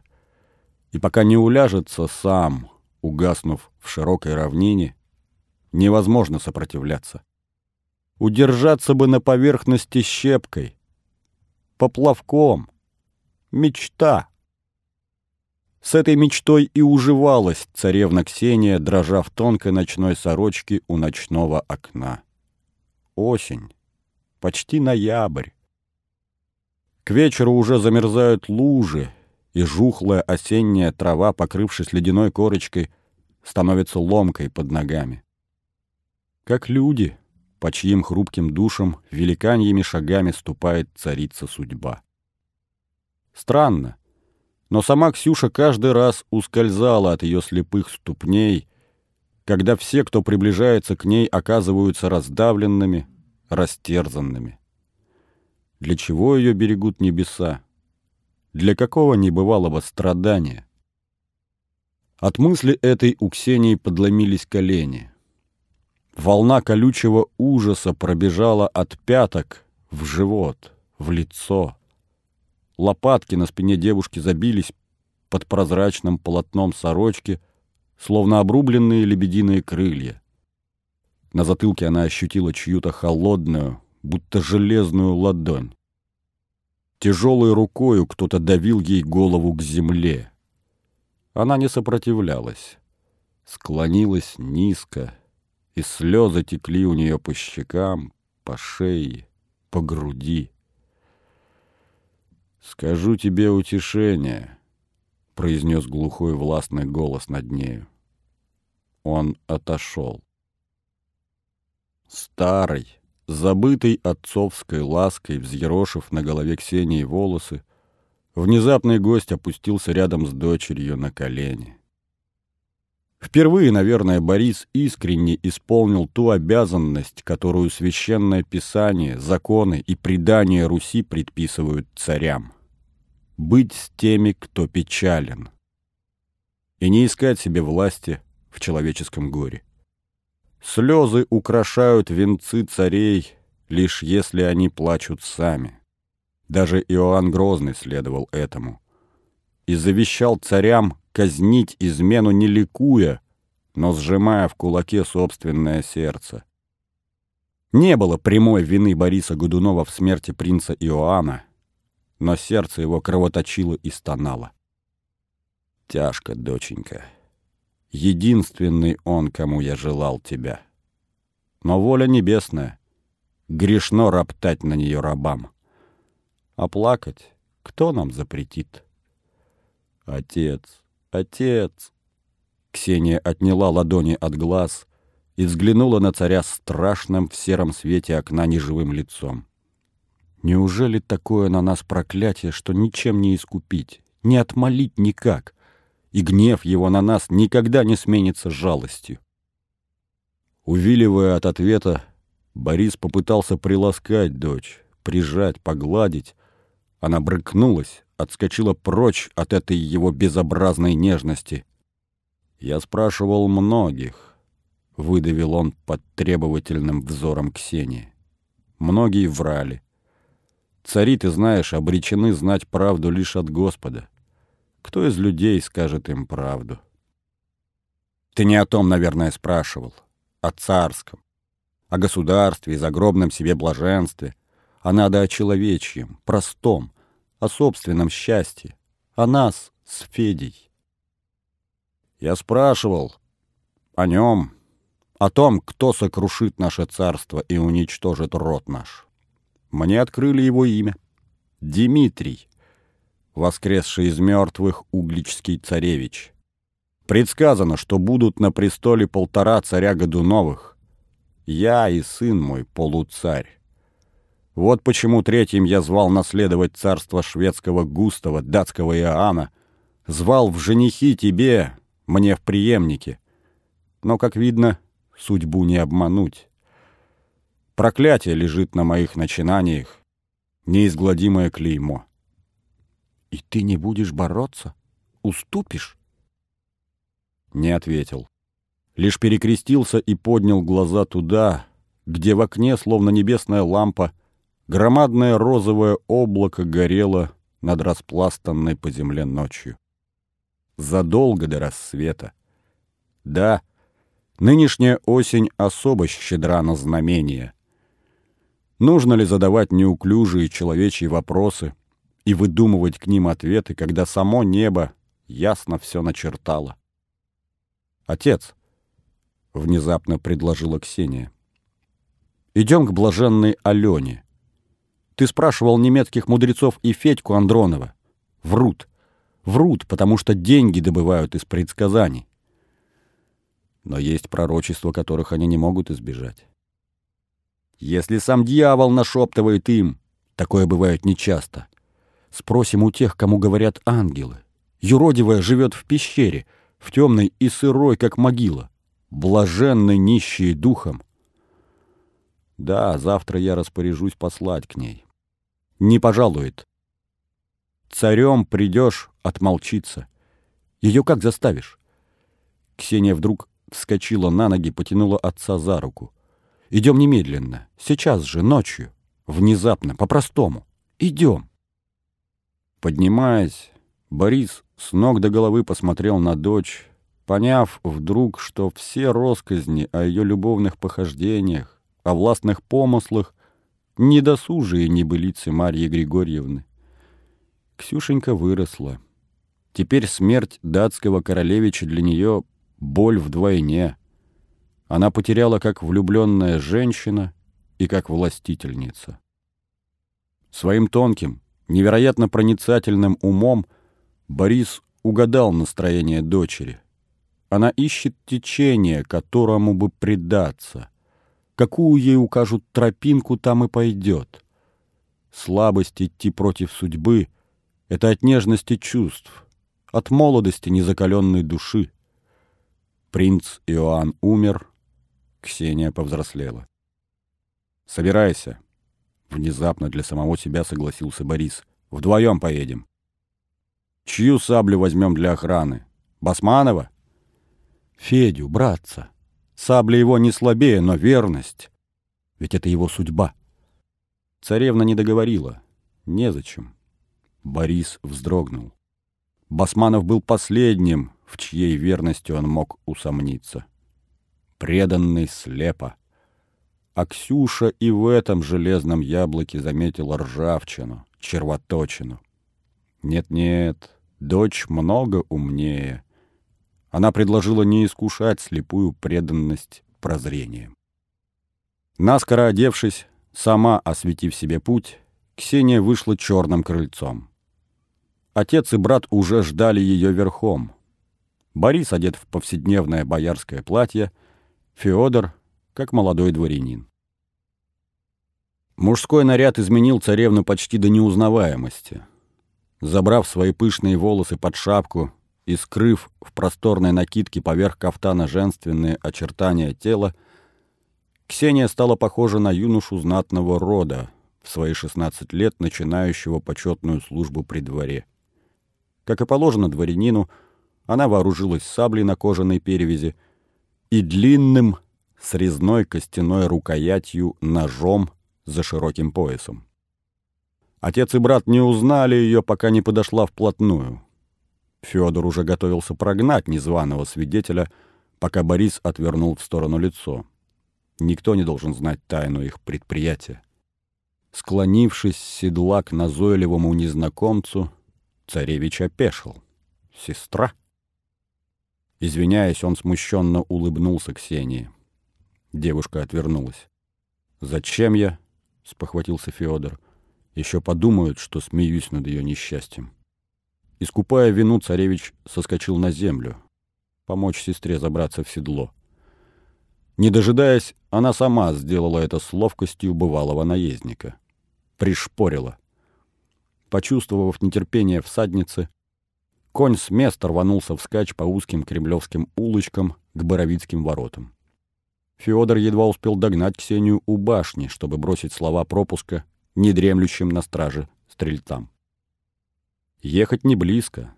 И пока не уляжется сам, угаснув в широкой равнине, невозможно сопротивляться. Удержаться бы на поверхности щепкой, поплавком. Мечта. С этой мечтой и уживалась царевна Ксения, дрожа в тонкой ночной сорочке у ночного окна. Осень. Почти ноябрь. К вечеру уже замерзают лужи, и жухлая осенняя трава, покрывшись ледяной корочкой, становится ломкой под ногами. Как люди, по чьим хрупким душам великаньими шагами ступает царица судьба. Странно, но сама Ксюша каждый раз ускользала от ее слепых ступней, когда все, кто приближается к ней, оказываются раздавленными, растерзанными. Для чего ее берегут небеса? Для какого небывалого страдания? От мысли этой у Ксении подломились колени. Волна колючего ужаса пробежала от пяток в живот, в лицо. Лопатки на спине девушки забились под прозрачным полотном сорочки, словно обрубленные лебединые крылья. На затылке она ощутила чью-то холодную, будто железную ладонь. Тяжелой рукою кто-то давил ей голову к земле. Она не сопротивлялась. Склонилась низко, и слезы текли у нее по щекам, по шее, по груди. «Скажу тебе утешение», — произнес глухой властный голос над нею. Он отошел. Старый, забытый отцовской лаской, взъерошив на голове Ксении волосы, внезапный гость опустился рядом с дочерью на колени. Впервые, наверное, Борис искренне исполнил ту обязанность, которую священное писание, законы и предания Руси предписывают царям. Быть с теми, кто печален. И не искать себе власти в человеческом горе. Слезы украшают венцы царей, лишь если они плачут сами. Даже Иоанн Грозный следовал этому. И завещал царям казнить измену не ликуя, но сжимая в кулаке собственное сердце. Не было прямой вины Бориса Годунова в смерти принца Иоанна, но сердце его кровоточило и стонало. Тяжко, доченька. Единственный он, кому я желал тебя. Но воля небесная. Грешно роптать на нее рабам. А плакать кто нам запретит? Отец, отец! Ксения отняла ладони от глаз и взглянула на царя страшным в сером свете окна неживым лицом. Неужели такое на нас проклятие, что ничем не искупить, не отмолить никак? И гнев его на нас никогда не сменится жалостью. Увиливая от ответа, Борис попытался приласкать дочь, прижать, погладить. Она брыкнулась, отскочила прочь от этой его безобразной нежности. «Я спрашивал многих», — выдавил он под требовательным взором Ксении. «Многие врали. Цари, ты знаешь, обречены знать правду лишь от Господа. Кто из людей скажет им правду? Ты не о том, наверное, спрашивал. О царском. О государстве и загробном себе блаженстве. А надо о человечьем, простом, о собственном счастье. О нас с Федей. Я спрашивал о нем, о том, кто сокрушит наше царство и уничтожит род наш. Мне открыли его имя. Дмитрий воскресший из мертвых угличский царевич. Предсказано, что будут на престоле полтора царя Годуновых. Я и сын мой полуцарь. Вот почему третьим я звал наследовать царство шведского Густава, датского Иоанна, звал в женихи тебе, мне в преемнике. Но, как видно, судьбу не обмануть. Проклятие лежит на моих начинаниях, неизгладимое клеймо. И ты не будешь бороться? Уступишь? Не ответил. Лишь перекрестился и поднял глаза туда, где в окне, словно небесная лампа, громадное розовое облако горело над распластанной по земле ночью. Задолго до рассвета. Да, нынешняя осень особо щедра на знамения. Нужно ли задавать неуклюжие человечьи вопросы и выдумывать к ним ответы, когда само небо ясно все начертало? «Отец», — внезапно предложила Ксения, — «идем к блаженной Алене. Ты спрашивал немецких мудрецов и Федьку Андронова. Врут. Врут, потому что деньги добывают из предсказаний. Но есть пророчества, которых они не могут избежать. Если сам дьявол нашептывает им, такое бывает нечасто. Спросим у тех, кому говорят ангелы. Юродивая живет в пещере, в темной и сырой, как могила. Блаженный нищий духом. Да, завтра я распоряжусь послать к ней не пожалует. Царем придешь, отмолчится. Ее как заставишь? Ксения вдруг вскочила на ноги, потянула отца за руку. Идем немедленно, сейчас же, ночью, внезапно, по-простому. Идем. Поднимаясь, Борис с ног до головы посмотрел на дочь, поняв вдруг, что все росказни о ее любовных похождениях, о властных помыслах недосужие небылицы Марьи Григорьевны. Ксюшенька выросла. Теперь смерть датского королевича для нее боль вдвойне. Она потеряла как влюбленная женщина и как властительница. Своим тонким, невероятно проницательным умом Борис угадал настроение дочери. Она ищет течение, которому бы предаться — Какую ей укажут тропинку, там и пойдет. Слабость идти против судьбы — это от нежности чувств, от молодости незакаленной души. Принц Иоанн умер, Ксения повзрослела. «Собирайся», — внезапно для самого себя согласился Борис. «Вдвоем поедем». «Чью саблю возьмем для охраны? Басманова?» «Федю, братца». Сабля его не слабее, но верность. Ведь это его судьба. Царевна не договорила. Незачем. Борис вздрогнул. Басманов был последним, в чьей верности он мог усомниться. Преданный слепо. А Ксюша и в этом железном яблоке заметила ржавчину, червоточину. Нет-нет, дочь много умнее — она предложила не искушать слепую преданность прозрением. Наскоро одевшись, сама осветив себе путь, Ксения вышла черным крыльцом. Отец и брат уже ждали ее верхом. Борис одет в повседневное боярское платье, Феодор — как молодой дворянин. Мужской наряд изменил царевну почти до неузнаваемости. Забрав свои пышные волосы под шапку и скрыв в просторной накидке поверх кафтана женственные очертания тела, Ксения стала похожа на юношу знатного рода, в свои 16 лет начинающего почетную службу при дворе. Как и положено дворянину, она вооружилась саблей на кожаной перевязи и длинным, с резной костяной рукоятью ножом за широким поясом. Отец и брат не узнали ее, пока не подошла вплотную. Федор уже готовился прогнать незваного свидетеля, пока Борис отвернул в сторону лицо. Никто не должен знать тайну их предприятия. Склонившись седла к назойливому незнакомцу, царевич опешил. «Сестра?» Извиняясь, он смущенно улыбнулся Ксении. Девушка отвернулась. «Зачем я?» — спохватился Федор. «Еще подумают, что смеюсь над ее несчастьем». Искупая вину, царевич соскочил на землю. Помочь сестре забраться в седло. Не дожидаясь, она сама сделала это с ловкостью бывалого наездника. Пришпорила. Почувствовав нетерпение всадницы, конь с места рванулся вскачь по узким кремлевским улочкам к Боровицким воротам. Федор едва успел догнать Ксению у башни, чтобы бросить слова пропуска недремлющим на страже стрельцам. Ехать не близко.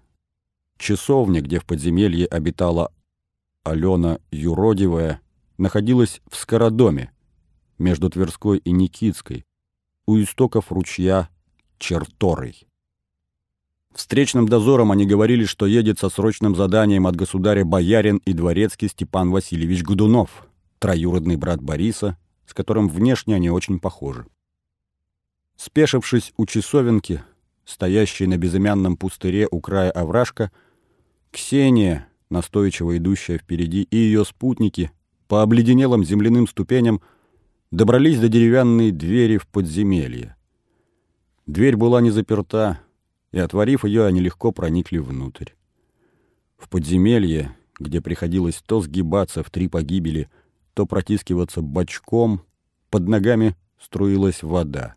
Часовня, где в подземелье обитала Алена Юродивая, находилась в Скородоме, между Тверской и Никитской, у истоков ручья Черторой. Встречным дозором они говорили, что едет со срочным заданием от государя боярин и дворецкий Степан Васильевич Годунов, троюродный брат Бориса, с которым внешне они очень похожи. Спешившись у часовенки, стоящей на безымянном пустыре у края овражка, Ксения, настойчиво идущая впереди, и ее спутники по обледенелым земляным ступеням добрались до деревянной двери в подземелье. Дверь была не заперта, и, отворив ее, они легко проникли внутрь. В подземелье, где приходилось то сгибаться в три погибели, то протискиваться бочком, под ногами струилась вода.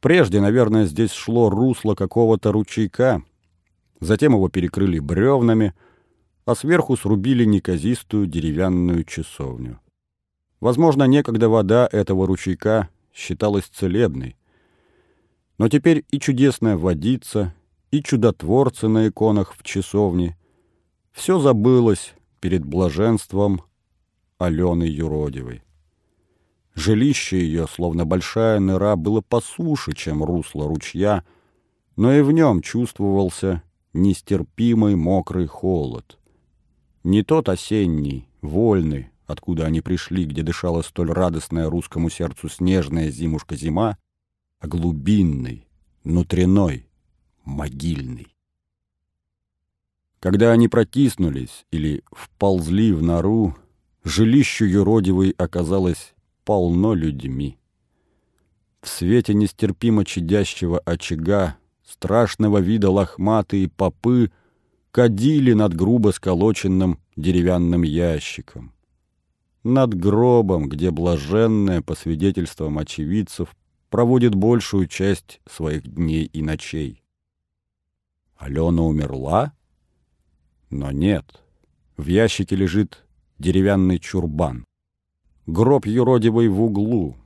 Прежде, наверное, здесь шло русло какого-то ручейка, затем его перекрыли бревнами, а сверху срубили неказистую деревянную часовню. Возможно, некогда вода этого ручейка считалась целебной. Но теперь и чудесная водица, и чудотворцы на иконах в часовне — все забылось перед блаженством Алены Юродивой. Жилище ее, словно большая нора, было посуше, чем русло ручья, но и в нем чувствовался нестерпимый мокрый холод. Не тот осенний, вольный, откуда они пришли, где дышала столь радостная русскому сердцу снежная зимушка-зима, а глубинный, внутренной, могильный. Когда они протиснулись или вползли в нору, жилищу юродивой оказалось полно людьми. В свете нестерпимо чадящего очага, страшного вида лохматые попы кадили над грубо сколоченным деревянным ящиком. Над гробом, где блаженная, по свидетельствам очевидцев, проводит большую часть своих дней и ночей. Алена умерла? Но нет. В ящике лежит деревянный чурбан. Гроб юродивый в углу.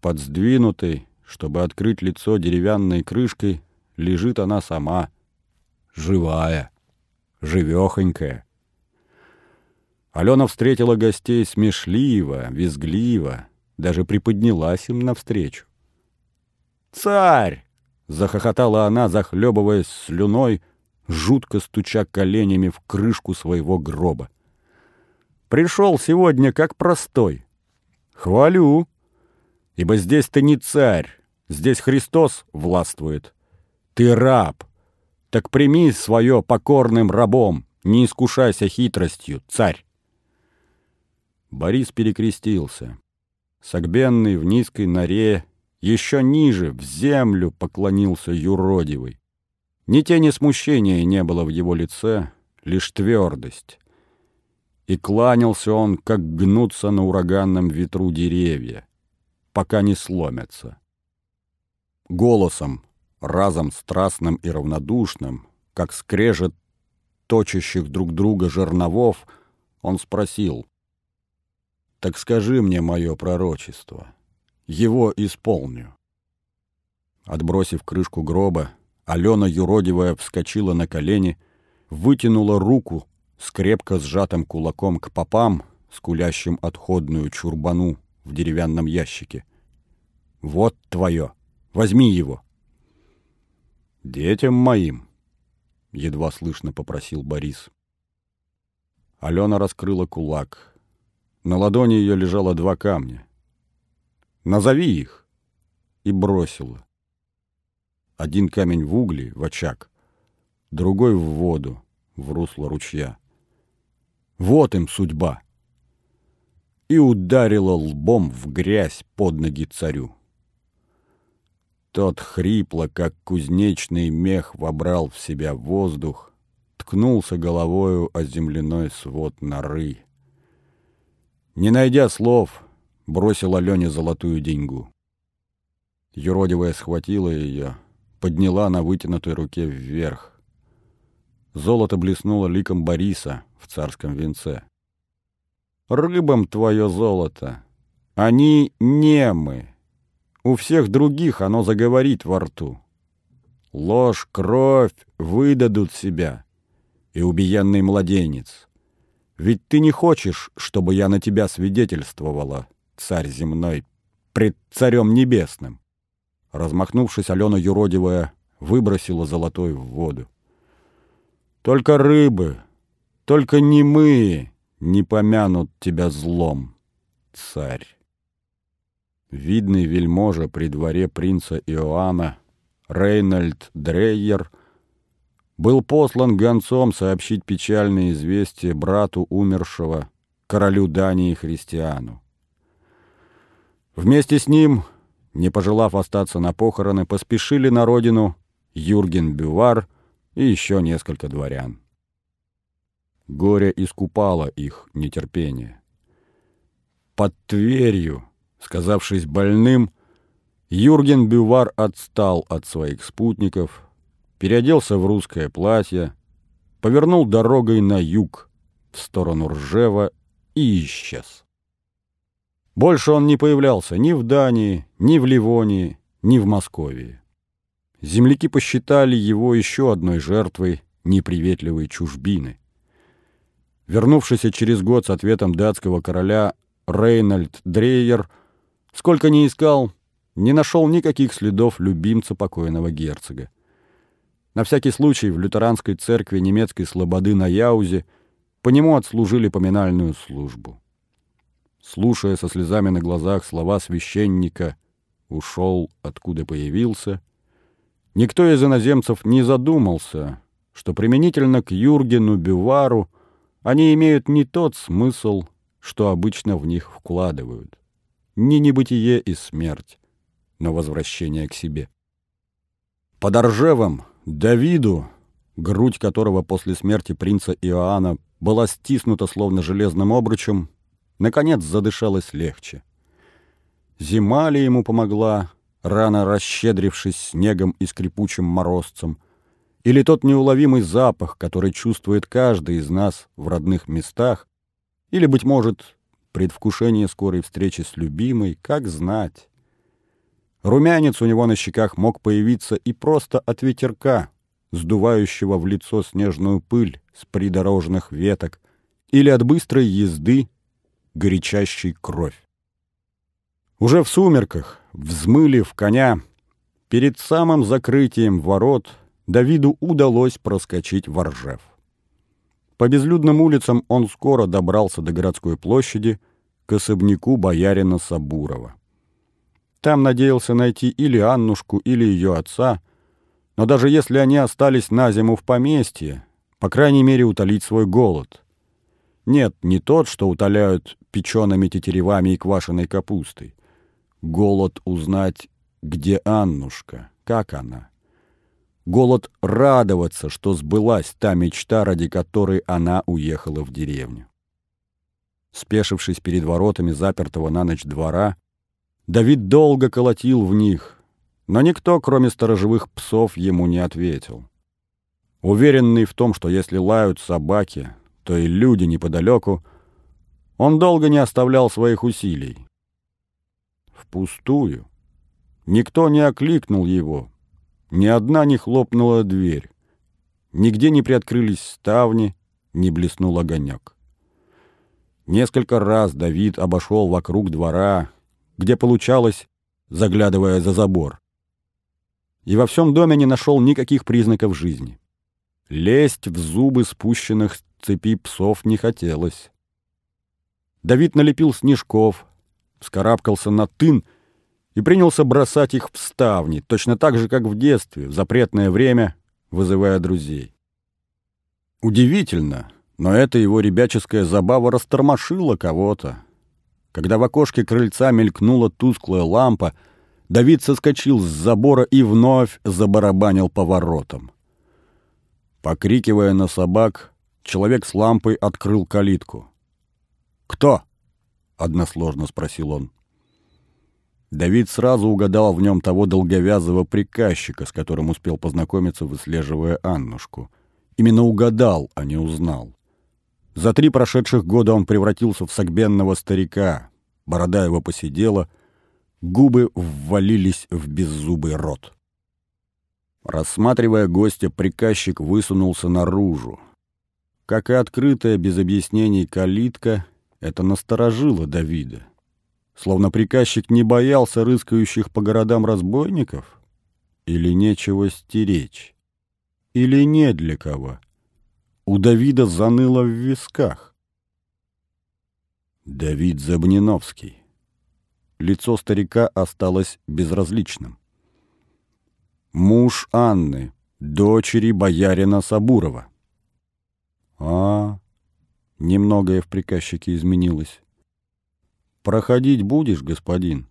Под сдвинутой, чтобы открыть лицо деревянной крышкой, лежит она сама. Живая, живехонькая. Алена встретила гостей смешливо, визгливо, даже приподнялась им навстречу. «Царь!» — захохотала она, захлебываясь слюной, жутко стуча коленями в крышку своего гроба. Пришел сегодня как простой. Хвалю, ибо здесь ты не царь, здесь Христос властвует. Ты раб, так прими свое покорным рабом, не искушайся хитростью, царь. Борис перекрестился. Согбенный в низкой норе, еще ниже, в землю поклонился юродивый. Ни тени смущения не было в его лице, лишь твердость и кланялся он, как гнутся на ураганном ветру деревья, пока не сломятся. Голосом, разом страстным и равнодушным, как скрежет точащих друг друга жерновов, он спросил, «Так скажи мне мое пророчество, его исполню». Отбросив крышку гроба, Алена юродивая вскочила на колени, вытянула руку, с крепко сжатым кулаком к попам, скулящим отходную чурбану в деревянном ящике. «Вот твое! Возьми его!» «Детям моим!» — едва слышно попросил Борис. Алена раскрыла кулак. На ладони ее лежало два камня. «Назови их!» и бросила. Один камень в угли, в очаг, другой в воду, в русло ручья. Вот им судьба. И ударила лбом в грязь под ноги царю. Тот хрипло, как кузнечный мех, вобрал в себя воздух, ткнулся головою о земляной свод норы. Не найдя слов, бросил Алене золотую деньгу. Юродивая схватила ее, подняла на вытянутой руке вверх. Золото блеснуло ликом Бориса, в царском венце. рыбам твое золото. Они немы. У всех других оно заговорит во рту. Ложь, кровь выдадут себя. И убиенный младенец. Ведь ты не хочешь, чтобы я на тебя свидетельствовала, царь земной, пред царем небесным. Размахнувшись, Алена юродивая выбросила золотой в воду. Только рыбы, только немые не помянут тебя злом, царь. Видный вельможа при дворе принца Иоанна Рейнольд Дрейер был послан гонцом сообщить печальное известие брату умершего, королю Дании Христиану. Вместе с ним, не пожелав остаться на похороны, поспешили на родину Юрген Бювар и еще несколько дворян. Горе искупало их нетерпение. Под Тверью, сказавшись больным, Юрген Бювар отстал от своих спутников, переоделся в русское платье, повернул дорогой на юг, в сторону Ржева и исчез. Больше он не появлялся ни в Дании, ни в Ливонии, ни в Московии. Земляки посчитали его еще одной жертвой неприветливой чужбины. Вернувшийся через год с ответом датского короля Рейнольд Дрейер, сколько ни искал, не нашел никаких следов любимца покойного герцога. На всякий случай в лютеранской церкви немецкой слободы на Яузе по нему отслужили поминальную службу слушая со слезами на глазах слова священника «ушел, откуда появился», никто из иноземцев не задумался, что применительно к Юргену Бювару они имеют не тот смысл, что обычно в них вкладывают. Не небытие и смерть, но возвращение к себе. Под Оржевом Давиду, грудь которого после смерти принца Иоанна была стиснута словно железным обручем, наконец задышалось легче. Зима ли ему помогла, рано расщедрившись снегом и скрипучим морозцем, или тот неуловимый запах, который чувствует каждый из нас в родных местах, или, быть может, предвкушение скорой встречи с любимой, как знать. Румянец у него на щеках мог появиться и просто от ветерка, сдувающего в лицо снежную пыль с придорожных веток, или от быстрой езды горячащей кровь. Уже в сумерках, взмылив коня, перед самым закрытием ворот Давиду удалось проскочить в Ржев. По безлюдным улицам он скоро добрался до городской площади к особняку боярина Сабурова. Там надеялся найти или Аннушку, или ее отца, но даже если они остались на зиму в поместье, по крайней мере утолить свой голод. Нет, не тот, что утоляют печеными тетеревами и квашеной капустой. Голод узнать, где Аннушка, как она. Голод радоваться, что сбылась та мечта, ради которой она уехала в деревню. Спешившись перед воротами запертого на ночь двора, Давид долго колотил в них, но никто, кроме сторожевых псов, ему не ответил. Уверенный в том, что если лают собаки, то и люди неподалеку — он долго не оставлял своих усилий. Впустую. Никто не окликнул его. Ни одна не хлопнула дверь. Нигде не приоткрылись ставни, не блеснул огонек. Несколько раз Давид обошел вокруг двора, где получалось, заглядывая за забор. И во всем доме не нашел никаких признаков жизни. Лезть в зубы спущенных с цепи псов не хотелось. Давид налепил снежков, вскарабкался на тын и принялся бросать их в ставни, точно так же, как в детстве, в запретное время, вызывая друзей. Удивительно, но эта его ребяческая забава растормошила кого-то. Когда в окошке крыльца мелькнула тусклая лампа, Давид соскочил с забора и вновь забарабанил по воротам. Покрикивая на собак, человек с лампой открыл калитку. «Кто?» — односложно спросил он. Давид сразу угадал в нем того долговязого приказчика, с которым успел познакомиться, выслеживая Аннушку. Именно угадал, а не узнал. За три прошедших года он превратился в согбенного старика. Борода его посидела, губы ввалились в беззубый рот. Рассматривая гостя, приказчик высунулся наружу. Как и открытая без объяснений калитка, это насторожило Давида. Словно приказчик не боялся рыскающих по городам разбойников? Или нечего стеречь? Или не для кого? У Давида заныло в висках. Давид Забниновский. Лицо старика осталось безразличным. Муж Анны, дочери боярина Сабурова. А, немногое в приказчике изменилось. Проходить будешь, господин?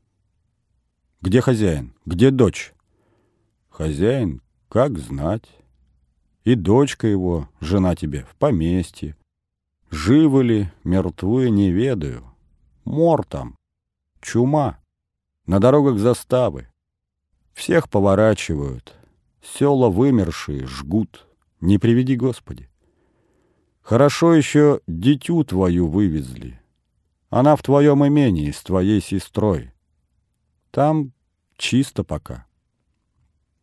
Где хозяин? Где дочь? Хозяин, как знать. И дочка его, жена тебе, в поместье. Живы ли, мертвы, не ведаю. Мор там, чума, на дорогах заставы. Всех поворачивают, села вымершие жгут, не приведи Господи. Хорошо еще дитю твою вывезли. Она в твоем имении с твоей сестрой. Там чисто пока.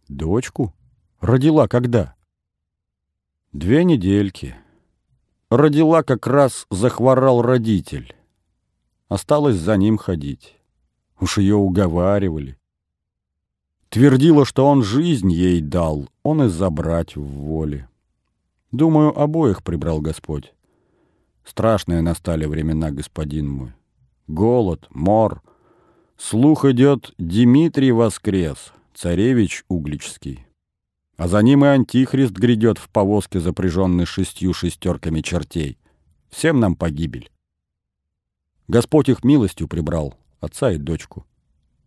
Дочку? Родила когда? Две недельки. Родила как раз захворал родитель. Осталось за ним ходить. Уж ее уговаривали. Твердила, что он жизнь ей дал, он и забрать в воле. Думаю, обоих прибрал Господь. Страшные настали времена, господин мой. Голод, мор. Слух идет, Дмитрий воскрес, царевич Угличский. А за ним и Антихрист грядет в повозке, запряженной шестью шестерками чертей. Всем нам погибель. Господь их милостью прибрал, отца и дочку.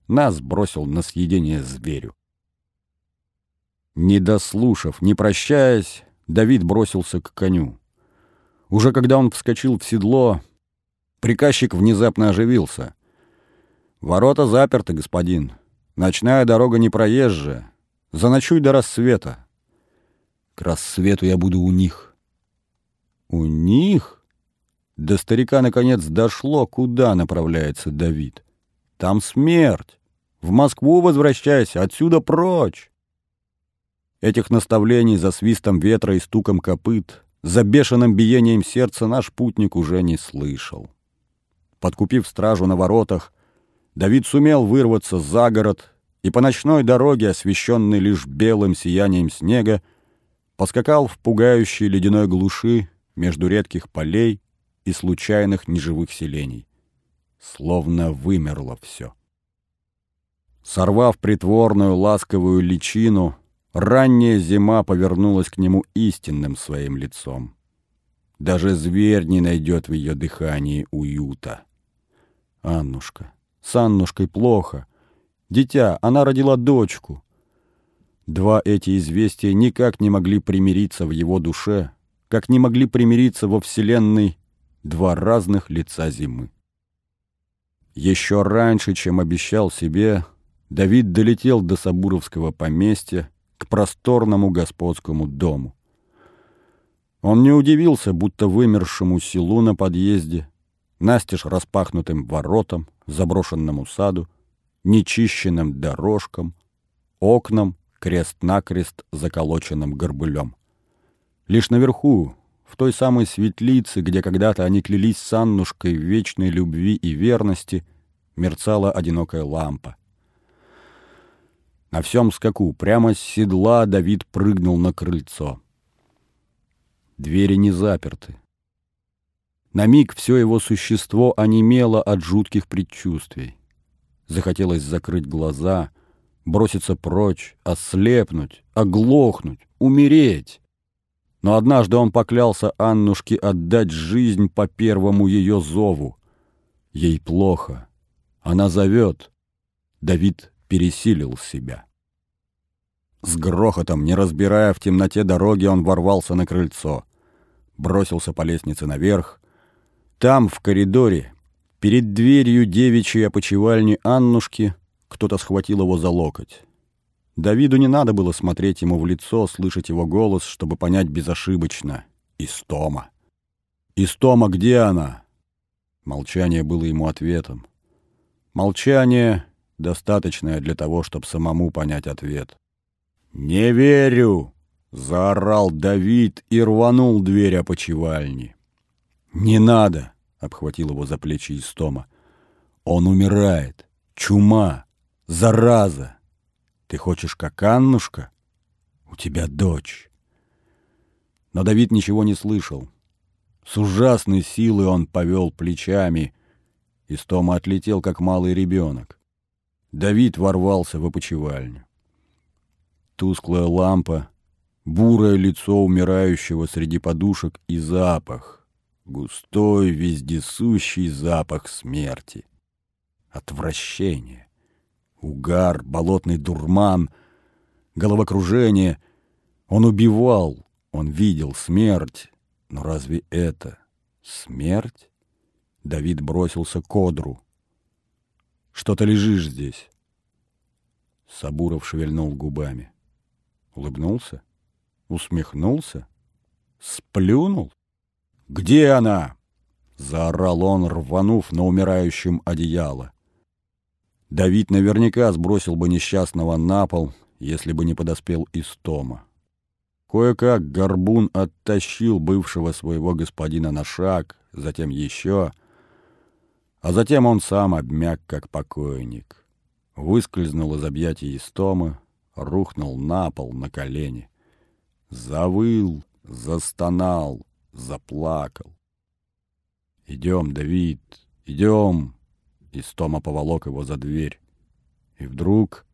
Нас бросил на съедение зверю. Не дослушав, не прощаясь, Давид бросился к коню. Уже когда он вскочил в седло, приказчик внезапно оживился. «Ворота заперты, господин. Ночная дорога не проезжая. Заночуй до рассвета». «К рассвету я буду у них». «У них?» До старика наконец дошло, куда направляется Давид. «Там смерть. В Москву возвращайся, отсюда прочь». Этих наставлений за свистом ветра и стуком копыт, за бешеным биением сердца наш путник уже не слышал. Подкупив стражу на воротах, Давид сумел вырваться за город и по ночной дороге, освещенной лишь белым сиянием снега, поскакал в пугающей ледяной глуши между редких полей и случайных неживых селений. Словно вымерло все. Сорвав притворную ласковую личину, Ранняя зима повернулась к нему истинным своим лицом. Даже зверь не найдет в ее дыхании уюта. Аннушка, с Аннушкой плохо. Дитя, она родила дочку. Два эти известия никак не могли примириться в его душе, как не могли примириться во Вселенной два разных лица зимы. Еще раньше, чем обещал себе, Давид долетел до Сабуровского поместья, к просторному господскому дому. Он не удивился, будто вымершему селу на подъезде, настежь распахнутым воротам, заброшенному саду, нечищенным дорожкам, окнам, крест-накрест заколоченным горбылем. Лишь наверху, в той самой светлице, где когда-то они клялись с Аннушкой в вечной любви и верности, мерцала одинокая лампа. На всем скаку, прямо с седла Давид прыгнул на крыльцо. Двери не заперты. На миг все его существо онемело от жутких предчувствий. Захотелось закрыть глаза, броситься прочь, ослепнуть, оглохнуть, умереть. Но однажды он поклялся Аннушке отдать жизнь по первому ее зову. Ей плохо. Она зовет. Давид пересилил себя. С грохотом, не разбирая в темноте дороги, он ворвался на крыльцо. Бросился по лестнице наверх. Там, в коридоре, перед дверью девичьей опочивальни Аннушки, кто-то схватил его за локоть. Давиду не надо было смотреть ему в лицо, слышать его голос, чтобы понять безошибочно. Истома. «Истома, где она?» Молчание было ему ответом. Молчание, достаточное для того, чтобы самому понять ответ. «Не верю!» — заорал Давид и рванул дверь опочивальни. «Не надо!» — обхватил его за плечи Истома. «Он умирает! Чума! Зараза! Ты хочешь, как Аннушка? У тебя дочь!» Но Давид ничего не слышал. С ужасной силой он повел плечами. Истома отлетел, как малый ребенок. Давид ворвался в опочивальню. Тусклая лампа, бурое лицо умирающего среди подушек и запах. Густой, вездесущий запах смерти. Отвращение. Угар, болотный дурман, головокружение. Он убивал, он видел смерть. Но разве это смерть? Давид бросился к одру. «Что ты лежишь здесь?» Сабуров шевельнул губами. Улыбнулся? Усмехнулся? Сплюнул? «Где она?» — заорал он, рванув на умирающем одеяло. Давид наверняка сбросил бы несчастного на пол, если бы не подоспел Истома. Кое-как горбун оттащил бывшего своего господина на шаг, затем еще, а затем он сам обмяк, как покойник. Выскользнул из объятий Истомы, рухнул на пол на колени. Завыл, застонал, заплакал. «Идем, Давид, идем!» Истома поволок его за дверь. И вдруг,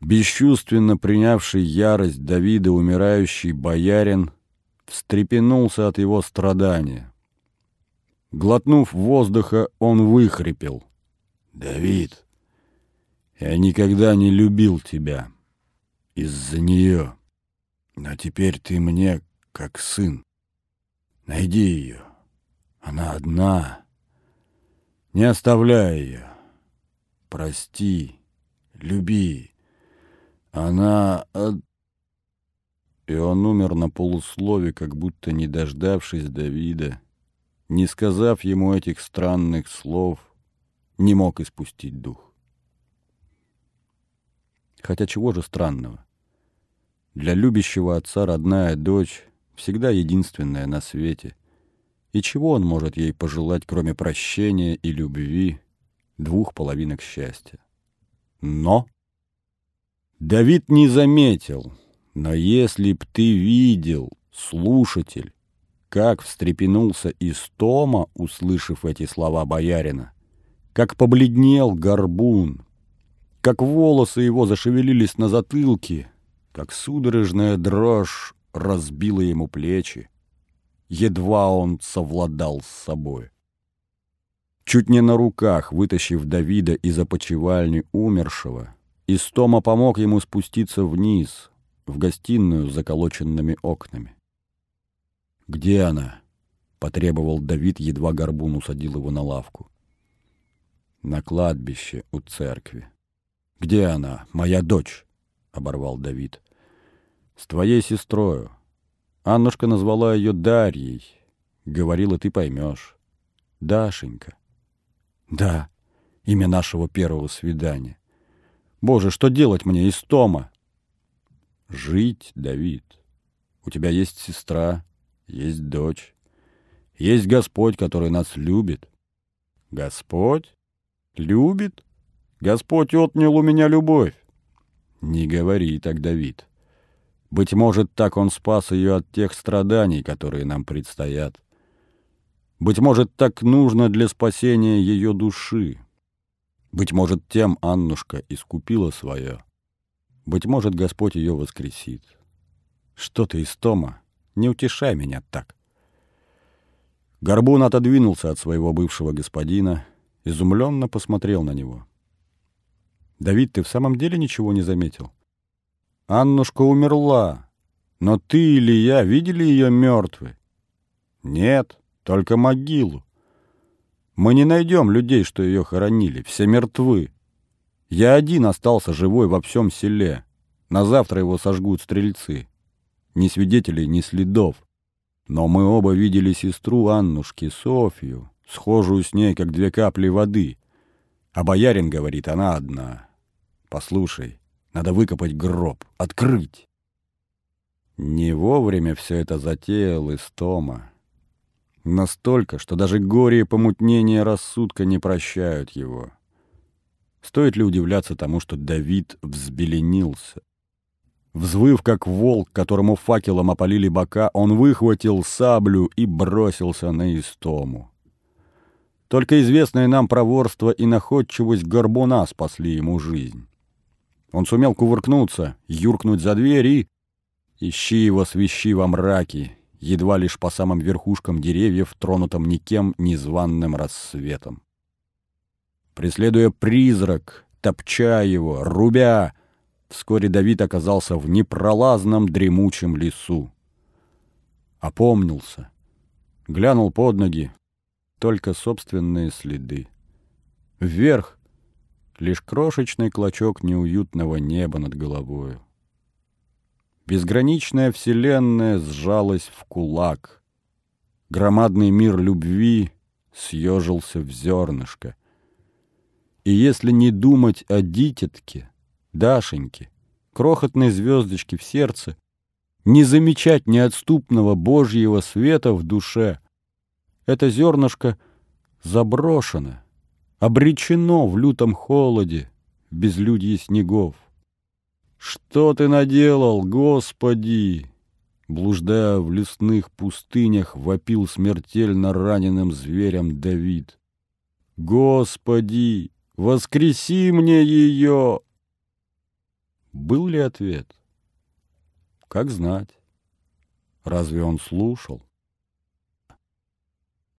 бесчувственно принявший ярость Давида умирающий боярин, встрепенулся от его страдания. Глотнув воздуха, он выхрипел. «Давид, я никогда не любил тебя из-за нее, но теперь ты мне как сын. Найди ее, она одна». Не оставляй ее. Прости, люби. Она... И он умер на полуслове, как будто не дождавшись Давида, не сказав ему этих странных слов, не мог испустить дух. Хотя чего же странного? Для любящего отца родная дочь всегда единственная на свете — и чего он может ей пожелать, кроме прощения и любви, двух половинок счастья? Но Давид не заметил, но если б ты видел, слушатель, как встрепенулся Истома, услышав эти слова боярина, как побледнел горбун, как волосы его зашевелились на затылке, как судорожная дрожь разбила ему плечи, едва он совладал с собой. Чуть не на руках, вытащив Давида из опочивальни умершего, Истома помог ему спуститься вниз, в гостиную с заколоченными окнами. «Где она?» — потребовал Давид, едва горбун усадил его на лавку. «На кладбище у церкви». «Где она, моя дочь?» — оборвал Давид. «С твоей сестрою. Аннушка назвала ее Дарьей. Говорила, ты поймешь. Дашенька. Да, имя нашего первого свидания. Боже, что делать мне из Тома? Жить, Давид. У тебя есть сестра, есть дочь. Есть Господь, который нас любит. Господь? Любит? Господь отнял у меня любовь. Не говори так, Давид. Быть может, так он спас ее от тех страданий, которые нам предстоят. Быть может, так нужно для спасения ее души. Быть может, тем Аннушка искупила свое. Быть может, Господь ее воскресит. Что ты, Истома, не утешай меня так. Горбун отодвинулся от своего бывшего господина, изумленно посмотрел на него. «Давид, ты в самом деле ничего не заметил?» Аннушка умерла. Но ты или я видели ее мертвой? Нет, только могилу. Мы не найдем людей, что ее хоронили. Все мертвы. Я один остался живой во всем селе. На завтра его сожгут стрельцы. Ни свидетелей, ни следов. Но мы оба видели сестру Аннушки, Софью, схожую с ней, как две капли воды. А боярин говорит, она одна. Послушай, надо выкопать гроб, открыть. Не вовремя все это затеял Истома. Настолько, что даже горе и помутнение рассудка не прощают его. Стоит ли удивляться тому, что Давид взбеленился? Взвыв, как волк, которому факелом опалили бока, он выхватил саблю и бросился на истому. Только известное нам проворство и находчивость горбуна спасли ему жизнь. Он сумел кувыркнуться, юркнуть за дверь и... Ищи его свищи во мраке, едва лишь по самым верхушкам деревьев, тронутым никем незваным рассветом. Преследуя призрак, топча его, рубя, вскоре Давид оказался в непролазном дремучем лесу. Опомнился, глянул под ноги, только собственные следы. Вверх лишь крошечный клочок неуютного неба над головою. Безграничная вселенная сжалась в кулак. Громадный мир любви съежился в зернышко. И если не думать о дитятке, Дашеньке, крохотной звездочке в сердце, не замечать неотступного Божьего света в душе, это зернышко заброшено, обречено в лютом холоде, безлюдье снегов. Что ты наделал, Господи? Блуждая в лесных пустынях, вопил смертельно раненым зверем Давид. Господи, воскреси мне ее! Был ли ответ? Как знать? Разве он слушал?